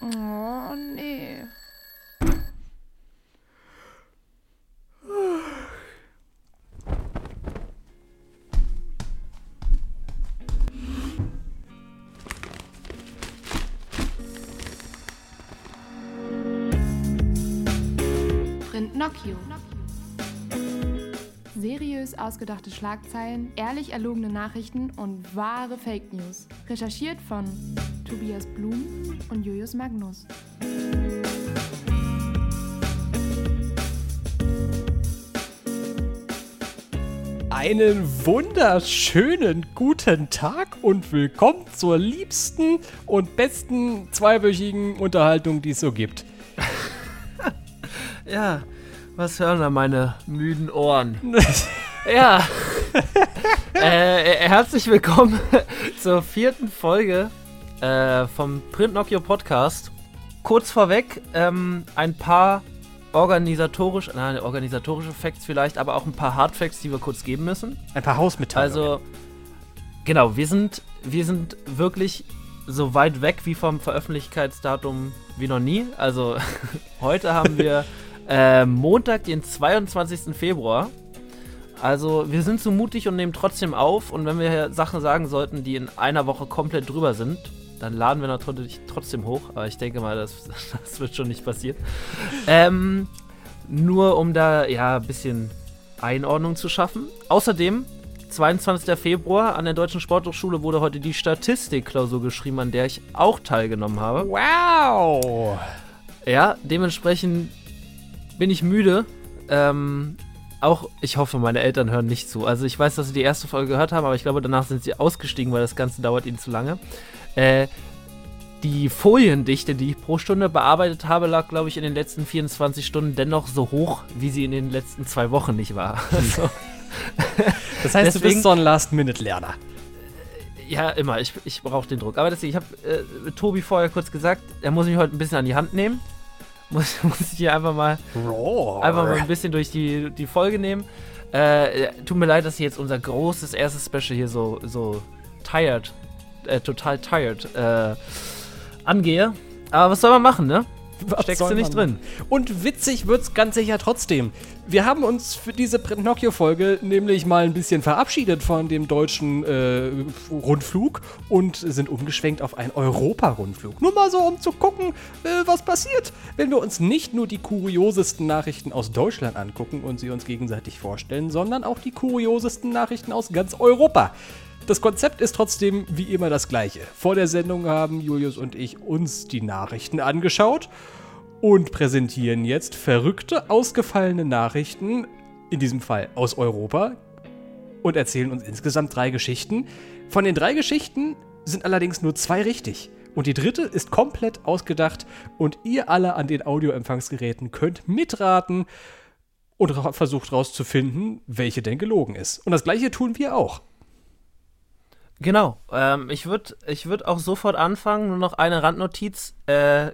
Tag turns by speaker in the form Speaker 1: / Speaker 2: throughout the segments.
Speaker 1: Oh, nee. Print Nocchio. Seriös ausgedachte Schlagzeilen, ehrlich erlogene Nachrichten und wahre Fake News. Recherchiert von Tobias Blum und Julius Magnus.
Speaker 2: Einen wunderschönen guten Tag und willkommen zur liebsten und besten zweiwöchigen Unterhaltung, die es so gibt.
Speaker 3: Ja, was hören da meine müden Ohren? ja. äh, herzlich willkommen zur vierten Folge äh, vom Print Nokia Podcast. Kurz vorweg, ähm, ein paar organisatorische, nein, organisatorische Facts vielleicht, aber auch ein paar Hard Facts, die wir kurz geben müssen.
Speaker 2: Ein paar Hausmitteilungen.
Speaker 3: Also, genau, wir sind, wir sind wirklich so weit weg wie vom Veröffentlichkeitsdatum wie noch nie. Also, heute haben wir äh, Montag, den 22. Februar. Also, wir sind so mutig und nehmen trotzdem auf. Und wenn wir Sachen sagen sollten, die in einer Woche komplett drüber sind, dann laden wir natürlich trotzdem hoch. Aber ich denke mal, das, das wird schon nicht passieren. Ähm, nur um da ja ein bisschen Einordnung zu schaffen. Außerdem, 22. Februar an der Deutschen Sporthochschule wurde heute die Statistikklausur geschrieben, an der ich auch teilgenommen habe.
Speaker 2: wow!
Speaker 3: Ja, dementsprechend bin ich müde. Ähm, auch, ich hoffe, meine Eltern hören nicht zu. Also ich weiß, dass sie die erste Folge gehört haben, aber ich glaube, danach sind sie ausgestiegen, weil das Ganze dauert ihnen zu lange. Äh, die Foliendichte, die ich pro Stunde bearbeitet habe, lag, glaube ich, in den letzten 24 Stunden dennoch so hoch, wie sie in den letzten zwei Wochen nicht war. Also,
Speaker 2: Das heißt, du
Speaker 3: Deswegen-
Speaker 2: bist so ein Last-Minute-Lerner.
Speaker 3: ja, immer. Ich, ich brauche den Druck. Aber deswegen, ich habe äh, Tobi vorher kurz gesagt, er muss mich heute ein bisschen an die Hand nehmen. Muss, muss ich hier einfach mal einfach mal ein bisschen durch die, die Folge nehmen. Äh, tut mir leid, dass ich jetzt unser großes erstes Special hier so, so tired, äh, total tired äh, angehe. Aber was soll man machen, ne?
Speaker 2: Was
Speaker 3: Steckst du nicht drin.
Speaker 2: Und witzig wird's ganz sicher trotzdem. Wir haben uns für diese Pinocchio-Folge nämlich mal ein bisschen verabschiedet von dem deutschen äh, Rundflug und sind umgeschwenkt auf einen Europa-Rundflug. Nur mal so, um zu gucken, äh, was passiert, wenn wir uns nicht nur die kuriosesten Nachrichten aus Deutschland angucken und sie uns gegenseitig vorstellen, sondern auch die kuriosesten Nachrichten aus ganz Europa. Das Konzept ist trotzdem wie immer das gleiche. Vor der Sendung haben Julius und ich uns die Nachrichten angeschaut und präsentieren jetzt verrückte, ausgefallene Nachrichten, in diesem Fall aus Europa, und erzählen uns insgesamt drei Geschichten. Von den drei Geschichten sind allerdings nur zwei richtig. Und die dritte ist komplett ausgedacht und ihr alle an den Audioempfangsgeräten könnt mitraten und versucht rauszufinden, welche denn gelogen ist. Und das gleiche tun wir auch.
Speaker 3: Genau. Ähm, ich würde ich würd auch sofort anfangen. Nur noch eine Randnotiz. Äh,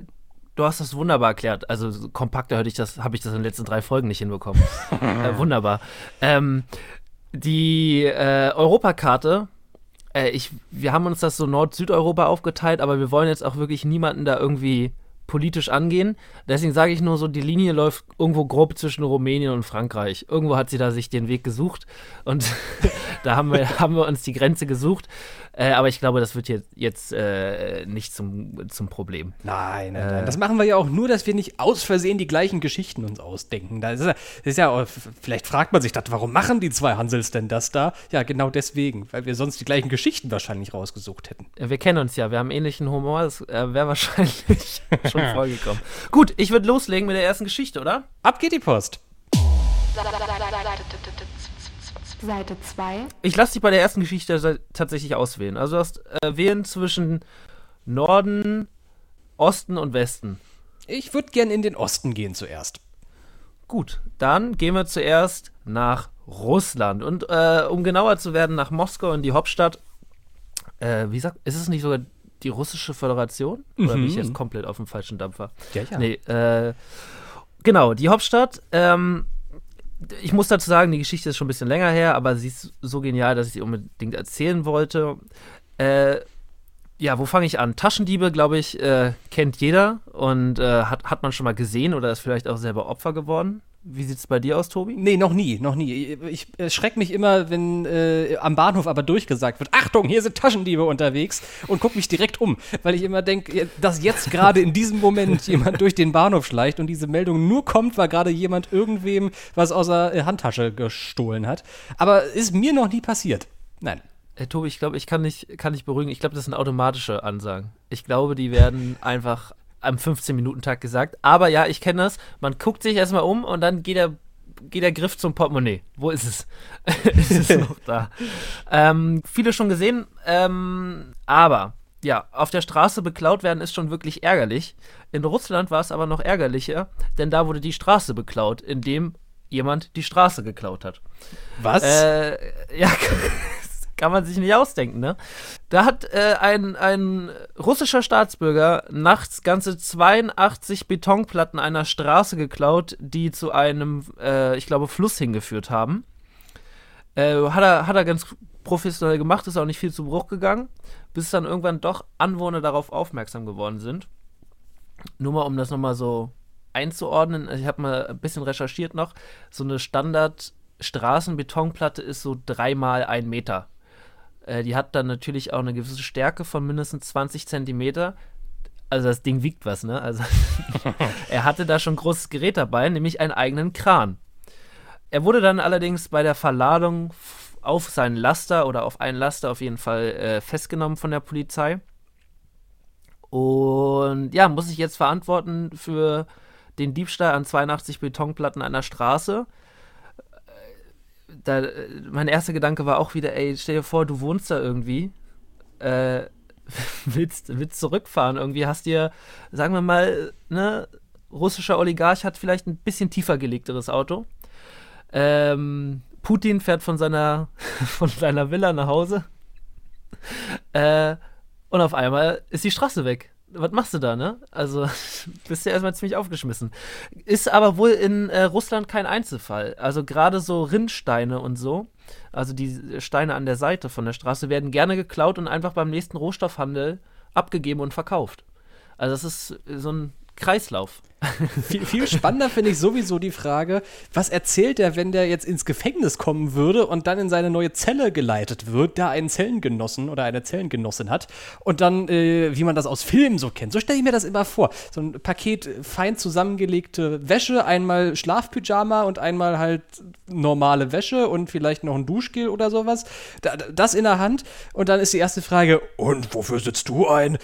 Speaker 3: du hast das wunderbar erklärt. Also so kompakter hätte ich das, habe ich das in den letzten drei Folgen nicht hinbekommen. äh, wunderbar. Ähm, die äh, Europakarte. Äh, ich, wir haben uns das so Nord-Südeuropa aufgeteilt, aber wir wollen jetzt auch wirklich niemanden da irgendwie politisch angehen. Deswegen sage ich nur so, die Linie läuft irgendwo grob zwischen Rumänien und Frankreich. Irgendwo hat sie da sich den Weg gesucht und da haben wir, haben wir uns die Grenze gesucht. Äh, aber ich glaube, das wird jetzt, jetzt äh, nicht zum, zum Problem.
Speaker 2: Nein, nein,
Speaker 3: Äh.
Speaker 2: nein. Das machen wir ja auch nur, dass wir nicht aus Versehen die gleichen Geschichten uns ausdenken. Das ist ja, das ist ja vielleicht fragt man sich das, warum machen die zwei Hansels denn das da? Ja, genau deswegen, weil wir sonst die gleichen Geschichten wahrscheinlich rausgesucht hätten.
Speaker 3: Äh, Wir kennen uns ja, wir haben ähnlichen Humor, das äh, wäre wahrscheinlich schon vorgekommen. Gut, ich würde loslegen mit der ersten Geschichte, oder?
Speaker 2: Ab geht die Post.
Speaker 1: Seite 2.
Speaker 3: Ich lasse dich bei der ersten Geschichte tatsächlich auswählen. Also du hast äh, wählen zwischen Norden, Osten und Westen.
Speaker 2: Ich würde gern in den Osten gehen zuerst.
Speaker 3: Gut, dann gehen wir zuerst nach Russland. Und äh, um genauer zu werden, nach Moskau in die Hauptstadt. Äh, wie sagt, ist es nicht sogar die russische Föderation? Oder bin ich jetzt komplett auf dem falschen Dampfer?
Speaker 2: Ja, ja.
Speaker 3: Nee, äh, genau, die Hauptstadt. Ähm, ich muss dazu sagen, die Geschichte ist schon ein bisschen länger her, aber sie ist so genial, dass ich sie unbedingt erzählen wollte. Äh, Ja, wo fange ich an? Taschendiebe, glaube ich, äh, kennt jeder und äh, hat, hat man schon mal gesehen oder ist vielleicht auch selber Opfer geworden. Wie sieht es bei dir aus, Tobi?
Speaker 2: Nee, noch nie, noch nie. Ich schrecke mich immer, wenn äh, am Bahnhof aber durchgesagt wird, Achtung, hier sind Taschendiebe unterwegs und gucke mich direkt um, weil ich immer denke, dass jetzt gerade in diesem Moment jemand durch den Bahnhof schleicht und diese Meldung nur kommt, weil gerade jemand irgendwem was aus der äh, Handtasche gestohlen hat. Aber ist mir noch nie passiert. Nein.
Speaker 3: Hey, Tobi, ich glaube, ich kann nicht, kann nicht beruhigen. Ich glaube, das sind automatische Ansagen. Ich glaube, die werden einfach am 15-Minuten-Tag gesagt. Aber ja, ich kenne das. Man guckt sich erstmal um und dann geht der, geht der Griff zum Portemonnaie. Wo ist es? ist es noch da? Ähm, viele schon gesehen. Ähm, aber ja, auf der Straße beklaut werden ist schon wirklich ärgerlich. In Russland war es aber noch ärgerlicher, denn da wurde die Straße beklaut, indem jemand die Straße geklaut hat.
Speaker 2: Was?
Speaker 3: Äh, ja, kann man sich nicht ausdenken, ne? Da hat äh, ein, ein russischer Staatsbürger nachts ganze 82 Betonplatten einer Straße geklaut, die zu einem, äh, ich glaube, Fluss hingeführt haben. Äh, hat, er, hat er ganz professionell gemacht, ist auch nicht viel zu Bruch gegangen, bis dann irgendwann doch Anwohner darauf aufmerksam geworden sind. Nur mal, um das nochmal so einzuordnen, ich habe mal ein bisschen recherchiert noch, so eine Standard- Straßenbetonplatte ist so dreimal ein Meter. Äh, die hat dann natürlich auch eine gewisse Stärke von mindestens 20 Zentimeter. Also das Ding wiegt was, ne? Also er hatte da schon ein großes Gerät dabei, nämlich einen eigenen Kran. Er wurde dann allerdings bei der Verladung auf seinen Laster oder auf einen Laster auf jeden Fall äh, festgenommen von der Polizei. Und ja, muss sich jetzt verantworten für den Diebstahl an 82 Betonplatten einer Straße da, mein erster Gedanke war auch wieder, ey, stell dir vor, du wohnst da irgendwie, äh, willst, willst zurückfahren irgendwie, hast dir, sagen wir mal, ne, russischer Oligarch hat vielleicht ein bisschen tiefer gelegteres Auto. Ähm, Putin fährt von seiner, von seiner Villa nach Hause. Äh, und auf einmal ist die Straße weg was machst du da, ne? Also bist ja erstmal ziemlich aufgeschmissen. Ist aber wohl in äh, Russland kein Einzelfall. Also gerade so Rinnsteine und so, also die Steine an der Seite von der Straße, werden gerne geklaut und einfach beim nächsten Rohstoffhandel abgegeben und verkauft. Also das ist so ein Kreislauf.
Speaker 2: viel, viel spannender finde ich sowieso die Frage, was erzählt er, wenn der jetzt ins Gefängnis kommen würde und dann in seine neue Zelle geleitet wird, da einen Zellengenossen oder eine Zellengenossin hat und dann, äh, wie man das aus Filmen so kennt. So stelle ich mir das immer vor. So ein Paket fein zusammengelegte Wäsche, einmal Schlafpyjama und einmal halt normale Wäsche und vielleicht noch ein Duschgel oder sowas. das in der Hand und dann ist die erste Frage, und wofür sitzt du ein?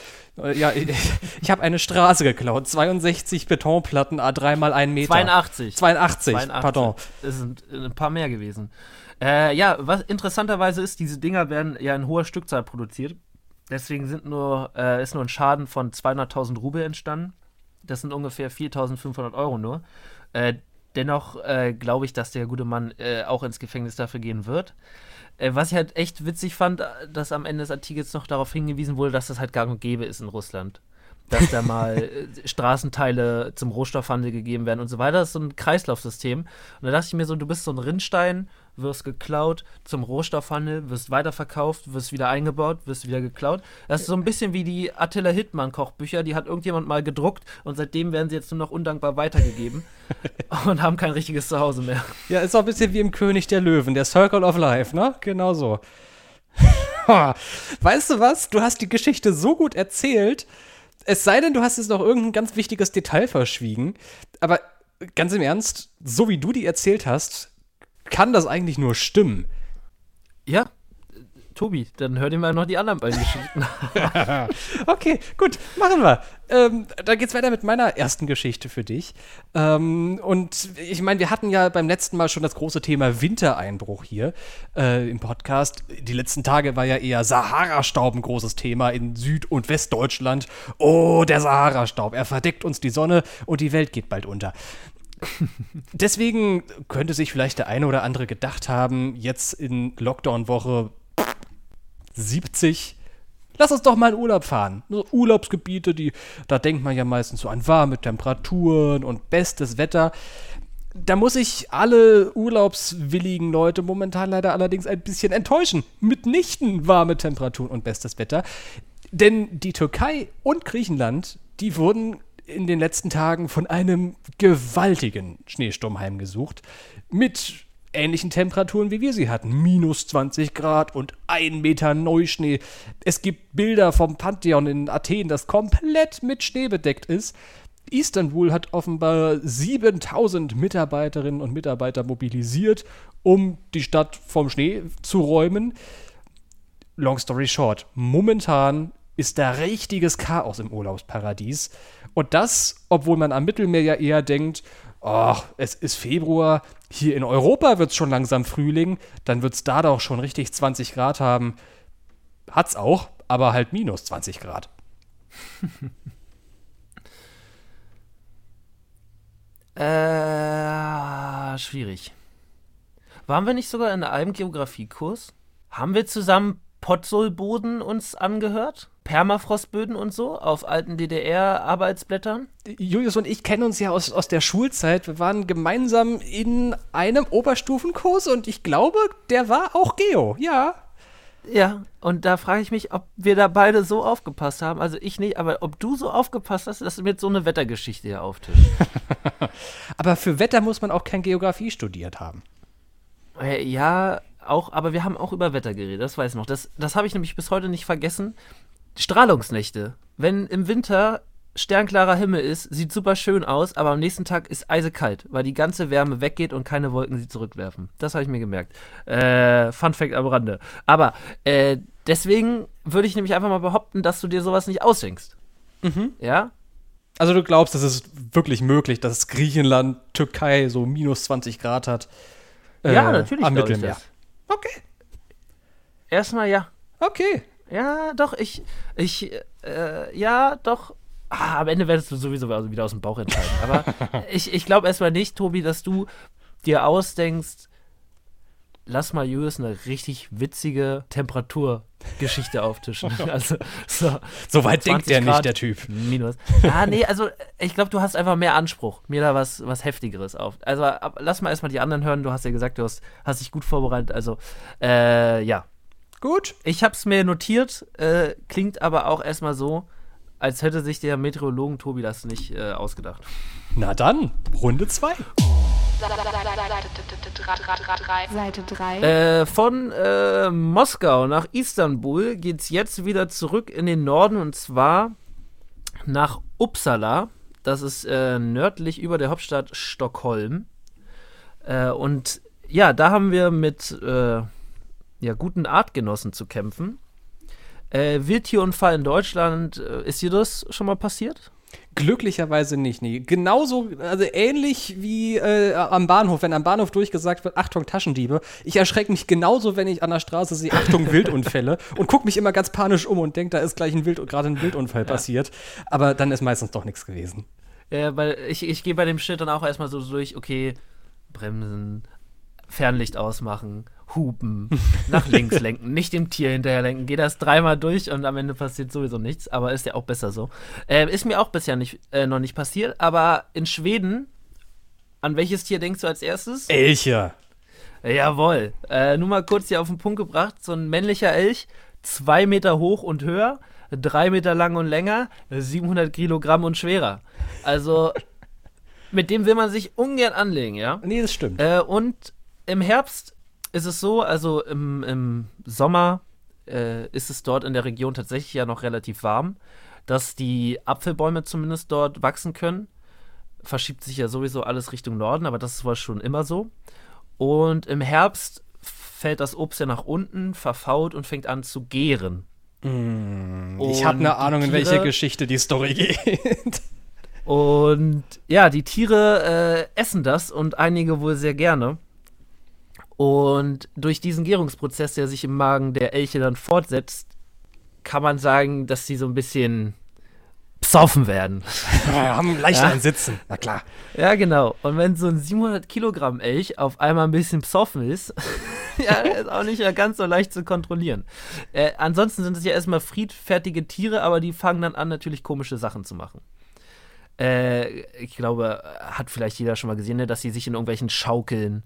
Speaker 2: Äh, ja, ich, ich habe eine Straße geklaut. 62 Betonplatten, A3 mal 1 Meter.
Speaker 3: 82.
Speaker 2: 82, 82. pardon.
Speaker 3: Das sind ein paar mehr gewesen. Äh, ja, was interessanterweise ist, diese Dinger werden ja in hoher Stückzahl produziert. Deswegen sind nur, äh, ist nur ein Schaden von 200.000 Rubel entstanden. Das sind ungefähr 4.500 Euro nur. Äh, dennoch äh, glaube ich, dass der gute Mann äh, auch ins Gefängnis dafür gehen wird. Äh, was ich halt echt witzig fand, äh, dass am Ende des Artikels noch darauf hingewiesen wurde, dass das halt gang und gäbe ist in Russland. Dass da mal äh, Straßenteile zum Rohstoffhandel gegeben werden und so weiter. Das ist so ein Kreislaufsystem. Und da dachte ich mir so, du bist so ein Rinnstein, wirst geklaut zum Rohstoffhandel, wirst weiterverkauft, wirst wieder eingebaut, wirst wieder geklaut. Das ist so ein bisschen wie die Attila Hittmann Kochbücher, die hat irgendjemand mal gedruckt und seitdem werden sie jetzt nur noch undankbar weitergegeben und haben kein richtiges Zuhause mehr.
Speaker 2: Ja, ist auch ein bisschen wie im König der Löwen, der Circle of Life, ne? Genau so. weißt du was? Du hast die Geschichte so gut erzählt. Es sei denn, du hast jetzt noch irgendein ganz wichtiges Detail verschwiegen. Aber ganz im Ernst, so wie du die erzählt hast, kann das eigentlich nur stimmen?
Speaker 3: Ja, Tobi, dann hör dir mal noch die anderen beiden Geschichten
Speaker 2: an. okay, gut, machen wir. Ähm, dann geht's weiter mit meiner ersten Geschichte für dich. Ähm, und ich meine, wir hatten ja beim letzten Mal schon das große Thema Wintereinbruch hier äh, im Podcast. Die letzten Tage war ja eher Sahara-Staub ein großes Thema in Süd- und Westdeutschland. Oh, der Sahara-Staub, er verdeckt uns die Sonne und die Welt geht bald unter. Deswegen könnte sich vielleicht der eine oder andere gedacht haben, jetzt in Lockdown-Woche 70, lass uns doch mal in Urlaub fahren. So Urlaubsgebiete, die, da denkt man ja meistens so an warme Temperaturen und bestes Wetter. Da muss ich alle urlaubswilligen Leute momentan leider allerdings ein bisschen enttäuschen. Mitnichten warme Temperaturen und bestes Wetter. Denn die Türkei und Griechenland, die wurden in den letzten Tagen von einem gewaltigen Schneesturm heimgesucht. Mit ähnlichen Temperaturen, wie wir sie hatten. Minus 20 Grad und ein Meter Neuschnee. Es gibt Bilder vom Pantheon in Athen, das komplett mit Schnee bedeckt ist. Istanbul hat offenbar 7000 Mitarbeiterinnen und Mitarbeiter mobilisiert, um die Stadt vom Schnee zu räumen. Long story short, momentan ist da richtiges Chaos im Urlaubsparadies. Und das, obwohl man am Mittelmeer ja eher denkt, ach, es ist Februar, hier in Europa wird es schon langsam Frühling, dann wird es da doch schon richtig 20 Grad haben. Hat's auch, aber halt minus 20 Grad.
Speaker 3: Äh, schwierig. Waren wir nicht sogar in einem Geografiekurs? Haben wir zusammen Potsolboden uns angehört? Permafrostböden und so auf alten DDR-Arbeitsblättern?
Speaker 2: Julius und ich kennen uns ja aus, aus der Schulzeit. Wir waren gemeinsam in einem Oberstufenkurs und ich glaube, der war auch Geo, ja.
Speaker 3: Ja, und da frage ich mich, ob wir da beide so aufgepasst haben. Also ich nicht, aber ob du so aufgepasst hast, dass du mir jetzt so eine Wettergeschichte hier auftischst.
Speaker 2: aber für Wetter muss man auch kein Geografie studiert haben.
Speaker 3: Äh, ja, auch, aber wir haben auch über Wetter geredet, das weiß ich noch. Das, das habe ich nämlich bis heute nicht vergessen. Strahlungsnächte. Wenn im Winter sternklarer Himmel ist, sieht super schön aus, aber am nächsten Tag ist eisekalt, weil die ganze Wärme weggeht und keine Wolken sie zurückwerfen. Das habe ich mir gemerkt. Äh, Fun Fact am Rande. Aber äh, deswegen würde ich nämlich einfach mal behaupten, dass du dir sowas nicht ausdenkst.
Speaker 2: Mhm.
Speaker 3: Ja?
Speaker 2: Also du glaubst, es ist wirklich möglich, dass Griechenland, Türkei so minus 20 Grad hat?
Speaker 3: Äh, ja, natürlich.
Speaker 2: Am Mittelmeer.
Speaker 3: Okay. Erstmal ja.
Speaker 2: Okay.
Speaker 3: Ja, doch, ich, ich, äh, ja, doch, Ah, am Ende werdest du sowieso wieder aus dem Bauch entscheiden. Aber ich, ich glaube erstmal nicht, Tobi, dass du dir ausdenkst, lass mal Julius eine richtig witzige Temperaturgeschichte auftischen. Also, so,
Speaker 2: so weit denkt der nicht, der Typ.
Speaker 3: Minus. Ah, nee, also ich glaube, du hast einfach mehr Anspruch, mir da was, was Heftigeres auf. Also ab, lass mal erstmal die anderen hören. Du hast ja gesagt, du hast, hast dich gut vorbereitet. Also, äh, ja.
Speaker 2: Gut.
Speaker 3: Ich habe es mir notiert, äh, klingt aber auch erstmal so, als hätte sich der Meteorologen Tobi das nicht äh, ausgedacht.
Speaker 2: Na dann, Runde 2.
Speaker 1: Seite 3.
Speaker 3: Äh, von äh, Moskau nach Istanbul geht es jetzt wieder zurück in den Norden und zwar nach Uppsala. Das ist äh, nördlich über der Hauptstadt Stockholm. Äh, und ja, da haben wir mit äh, ja, guten Artgenossen zu kämpfen. Äh, Wildtierunfall in Deutschland, äh, ist dir das schon mal passiert?
Speaker 2: Glücklicherweise nicht, nee. Genauso, also ähnlich wie äh, am Bahnhof, wenn am Bahnhof durchgesagt wird, Achtung, Taschendiebe. Ich erschrecke mich genauso, wenn ich an der Straße sehe, Achtung, Wildunfälle und gucke mich immer ganz panisch um und denke, da ist gleich ein Wild, gerade ein Wildunfall ja. passiert. Aber dann ist meistens doch nichts gewesen.
Speaker 3: Ja, weil ich, ich gehe bei dem Schild dann auch erstmal so durch, okay, Bremsen, Fernlicht ausmachen, hupen, nach links lenken, nicht dem Tier hinterher lenken. Geht das dreimal durch und am Ende passiert sowieso nichts, aber ist ja auch besser so. Äh, ist mir auch bisher nicht, äh, noch nicht passiert, aber in Schweden, an welches Tier denkst du als erstes?
Speaker 2: Elche.
Speaker 3: Jawohl. Äh, nur mal kurz hier auf den Punkt gebracht: so ein männlicher Elch, zwei Meter hoch und höher, drei Meter lang und länger, 700 Kilogramm und schwerer. Also. mit dem will man sich ungern anlegen, ja?
Speaker 2: Nee, das stimmt.
Speaker 3: Äh, und im Herbst ist es so, also im, im Sommer äh, ist es dort in der Region tatsächlich ja noch relativ warm, dass die Apfelbäume zumindest dort wachsen können. Verschiebt sich ja sowieso alles Richtung Norden, aber das war schon immer so. Und im Herbst fällt das Obst ja nach unten, verfault und fängt an zu gären.
Speaker 2: Mm, ich habe eine Ahnung, Tiere, in welche Geschichte die Story geht.
Speaker 3: Und ja, die Tiere äh, essen das und einige wohl sehr gerne. Und durch diesen Gärungsprozess, der sich im Magen der Elche dann fortsetzt, kann man sagen, dass sie so ein bisschen psoffen werden.
Speaker 2: Ja, haben leicht ja? Sitzen, na klar.
Speaker 3: Ja, genau. Und wenn so ein 700 Kilogramm Elch auf einmal ein bisschen psoffen ist, ja, ist auch nicht ganz so leicht zu kontrollieren. Äh, ansonsten sind es ja erstmal friedfertige Tiere, aber die fangen dann an, natürlich komische Sachen zu machen. Äh, ich glaube, hat vielleicht jeder schon mal gesehen, ne, dass sie sich in irgendwelchen Schaukeln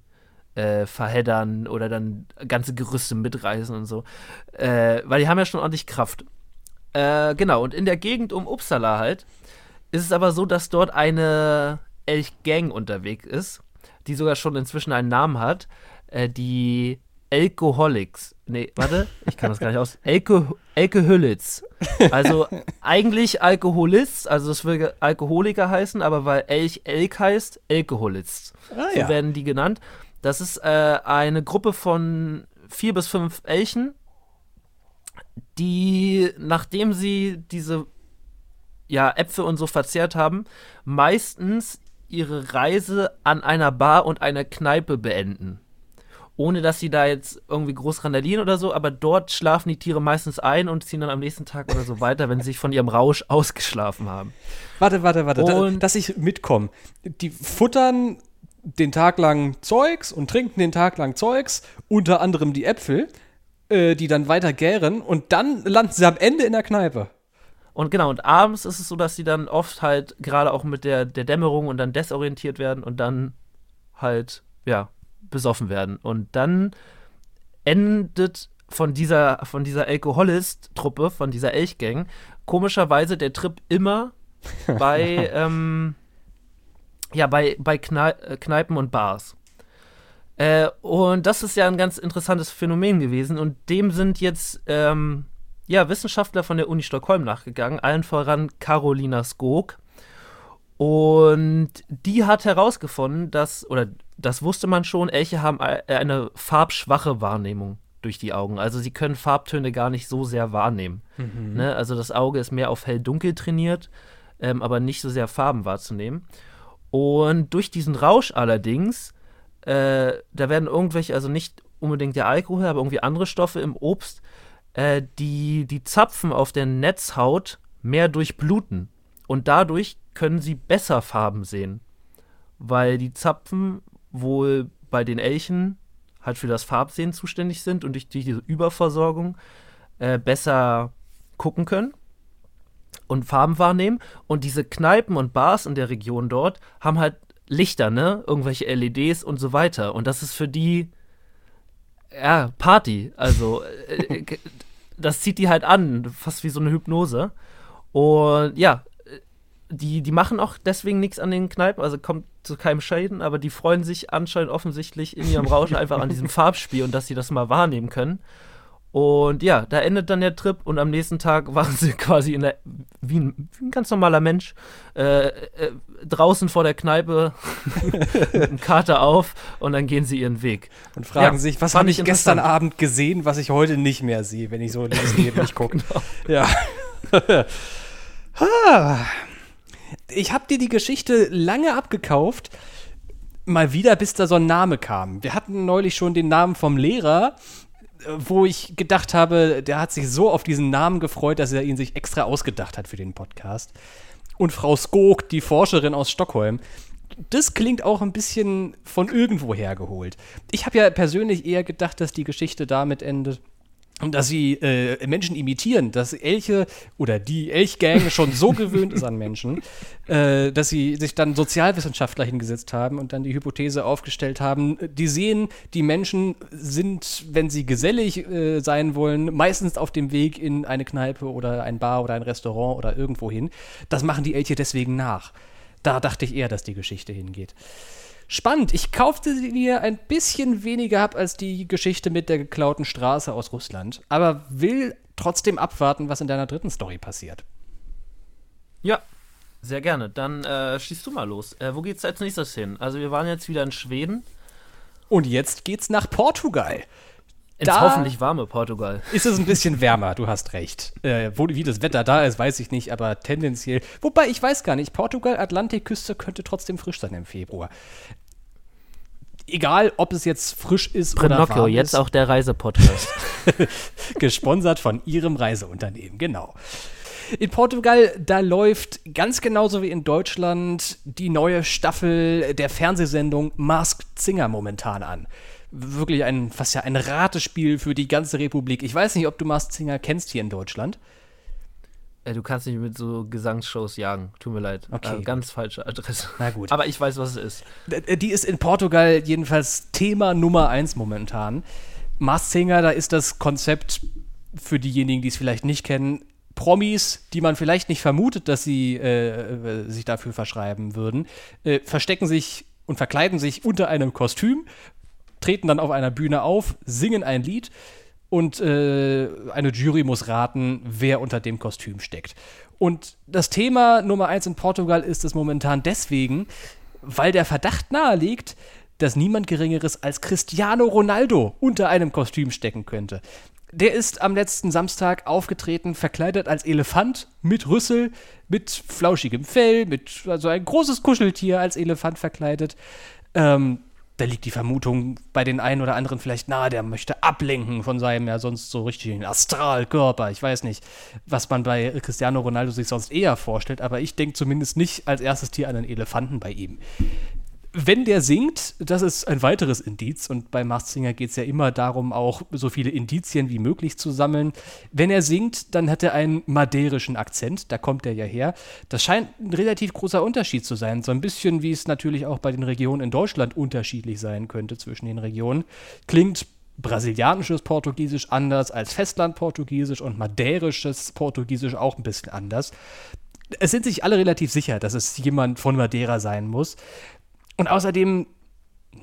Speaker 3: äh, verheddern oder dann ganze Gerüste mitreißen und so. Äh, weil die haben ja schon ordentlich Kraft. Äh, genau, und in der Gegend um Uppsala halt ist es aber so, dass dort eine Elchgang unterwegs ist, die sogar schon inzwischen einen Namen hat. Äh, die Alcoholics. Nee, warte, ich kann das gar nicht aus. Elke, Elkehüllitz. Also eigentlich Alkoholist, also das würde Alkoholiker heißen, aber weil Elch Elk heißt, Elkehüllitz.
Speaker 2: Ah,
Speaker 3: so
Speaker 2: ja.
Speaker 3: werden die genannt. Das ist äh, eine Gruppe von vier bis fünf Elchen, die, nachdem sie diese ja, Äpfel und so verzehrt haben, meistens ihre Reise an einer Bar und einer Kneipe beenden. Ohne dass sie da jetzt irgendwie groß randalieren oder so, aber dort schlafen die Tiere meistens ein und ziehen dann am nächsten Tag oder so weiter, wenn sie sich von ihrem Rausch ausgeschlafen haben.
Speaker 2: Warte, warte, warte,
Speaker 3: Und-
Speaker 2: dass ich mitkomme. Die futtern den Tag lang Zeugs und trinken den Tag lang Zeugs, unter anderem die Äpfel, äh, die dann weiter gären und dann landen sie am Ende in der Kneipe.
Speaker 3: Und genau, und abends ist es so, dass sie dann oft halt gerade auch mit der, der Dämmerung und dann desorientiert werden und dann halt, ja, besoffen werden. Und dann endet von dieser, von dieser Alkoholist-Truppe, von dieser Elchgang, komischerweise der Trip immer bei, ähm, ja, bei, bei äh, Kneipen und Bars. Äh, und das ist ja ein ganz interessantes Phänomen gewesen und dem sind jetzt ähm, ja, Wissenschaftler von der Uni Stockholm nachgegangen, allen voran Carolina Skog. Und die hat herausgefunden, dass, oder das wusste man schon, Elche haben e- eine farbschwache Wahrnehmung durch die Augen. Also sie können Farbtöne gar nicht so sehr wahrnehmen. Ne? Also das Auge ist mehr auf hell-dunkel trainiert, ähm, aber nicht so sehr Farben wahrzunehmen. Und durch diesen Rausch allerdings, äh, da werden irgendwelche, also nicht unbedingt der Alkohol, aber irgendwie andere Stoffe im Obst, äh, die die Zapfen auf der Netzhaut mehr durchbluten. Und dadurch können sie besser Farben sehen. Weil die Zapfen wohl bei den Elchen halt für das Farbsehen zuständig sind und durch diese Überversorgung äh, besser gucken können und Farben wahrnehmen. Und diese Kneipen und Bars in der Region dort haben halt Lichter, ne? Irgendwelche LEDs und so weiter. Und das ist für die, ja, Party. Also, äh, äh, das zieht die halt an, fast wie so eine Hypnose. Und ja, äh, die, die machen auch deswegen nichts an den Kneipen, also kommt zu keinem Schäden, aber die freuen sich anscheinend offensichtlich in ihrem Rausch einfach an diesem Farbspiel und dass sie das mal wahrnehmen können. Und ja, da endet dann der Trip und am nächsten Tag waren sie quasi der, wie, ein, wie ein ganz normaler Mensch äh, äh, draußen vor der Kneipe mit einem Kater auf und dann gehen sie ihren Weg.
Speaker 2: Und fragen
Speaker 3: Ja,
Speaker 2: sich, was habe
Speaker 3: ich
Speaker 2: gestern. Abend gesehen, was ich heute nicht mehr sehe, wenn ich so in das Leben nicht gucke.
Speaker 3: Genau.
Speaker 2: Ja. Ich habe dir die Geschichte lange abgekauft. Mal wieder, bis da so ein Name kam. Wir hatten neulich schon den Namen vom Lehrer, wo ich gedacht habe, der hat sich so auf diesen Namen gefreut, dass er ihn sich extra ausgedacht hat für den Podcast. Und Frau Skog, die Forscherin aus Stockholm. Das klingt auch ein bisschen von irgendwo hergeholt. Ich habe ja persönlich eher gedacht, dass die Geschichte damit endet, dass sie äh, Menschen imitieren, dass Elche oder die Elchgang schon so gewöhnt ist an Menschen, äh, dass sie sich dann Sozialwissenschaftler hingesetzt haben und dann die Hypothese aufgestellt haben, die sehen, die Menschen sind, wenn sie gesellig äh, sein wollen, meistens auf dem Weg in eine Kneipe oder ein Bar oder ein Restaurant oder irgendwo hin. Das machen die Elche deswegen nach. Da dachte ich eher, dass die Geschichte hingeht. Spannend. Ich kaufte sie mir ein bisschen weniger ab als die Geschichte mit der geklauten Straße aus Russland, aber will trotzdem abwarten, was in deiner dritten Story passiert.
Speaker 3: Ja, sehr gerne. Dann äh, schießt du mal los. Äh, wo geht's als nächstes hin? Also wir waren jetzt wieder in Schweden,
Speaker 2: Und jetzt geht's nach Portugal.
Speaker 3: ins
Speaker 2: Da-
Speaker 3: hoffentlich warme Portugal.
Speaker 2: Ist es ein bisschen wärmer, du hast recht. Äh, wo, wie das Wetter da ist, weiß ich nicht, aber tendenziell. Wobei, ich weiß gar nicht, Portugal, Atlantikküste könnte trotzdem frisch sein im Februar. Egal, ob es jetzt frisch ist oder
Speaker 3: Pinocchio,
Speaker 2: warm
Speaker 3: jetzt
Speaker 2: ist.
Speaker 3: auch der Reisepodcast.
Speaker 2: gesponsert von ihrem Reiseunternehmen, genau. In Portugal, da läuft ganz genauso wie in Deutschland die neue Staffel der Fernsehsendung Masked Singer momentan an. Wirklich ein, fast ja ein Ratespiel für die ganze Republik. Ich weiß nicht, ob du Masked Singer kennst hier in Deutschland.
Speaker 3: Äh, du kannst nicht mit so Gesangsshows jagen. Tut mir leid.
Speaker 2: Okay,
Speaker 3: äh, ganz falsche Adresse.
Speaker 2: Na gut.
Speaker 3: Aber ich weiß, was es ist.
Speaker 2: Äh, Die ist in Portugal jedenfalls Thema Nummer eins momentan. Masked Singer, da ist das Konzept für diejenigen, die es vielleicht nicht kennen, Promis, die man vielleicht nicht vermutet, dass sie äh, sich dafür verschreiben würden, äh, verstecken sich und verkleiden sich unter einem Kostüm, treten dann auf einer Bühne auf, singen ein Lied und äh, eine Jury muss raten, wer unter dem Kostüm steckt. Und das Thema Nummer eins in Portugal ist es momentan deswegen, weil der Verdacht naheliegt, dass niemand Geringeres als Cristiano Ronaldo unter einem Kostüm stecken könnte. Der ist am letzten Samstag aufgetreten, verkleidet als Elefant, mit Rüssel, mit flauschigem Fell, mit also ein großes Kuscheltier als Elefant verkleidet. Ähm, da liegt die Vermutung bei den einen oder anderen vielleicht nahe, der möchte ablenken von seinem ja sonst so richtigen Astralkörper. Ich weiß nicht, was man bei Cristiano Ronaldo sich sonst eher vorstellt, aber ich denke zumindest nicht als erstes Tier an einen Elefanten bei ihm wenn der singt, das ist ein weiteres Indiz und bei Masked Singer geht es ja immer darum, auch so viele Indizien wie möglich zu sammeln. Wenn er singt, dann hat er einen maderischen Akzent, da kommt er ja her. Das scheint ein relativ großer Unterschied zu sein, so ein bisschen wie es natürlich auch bei den Regionen in Deutschland unterschiedlich sein könnte zwischen den Regionen. Klingt brasilianisches Portugiesisch anders als Festlandportugiesisch und madeirisches Portugiesisch auch ein bisschen anders. Es sind sich alle relativ sicher, dass es jemand von Madeira sein muss. Und außerdem,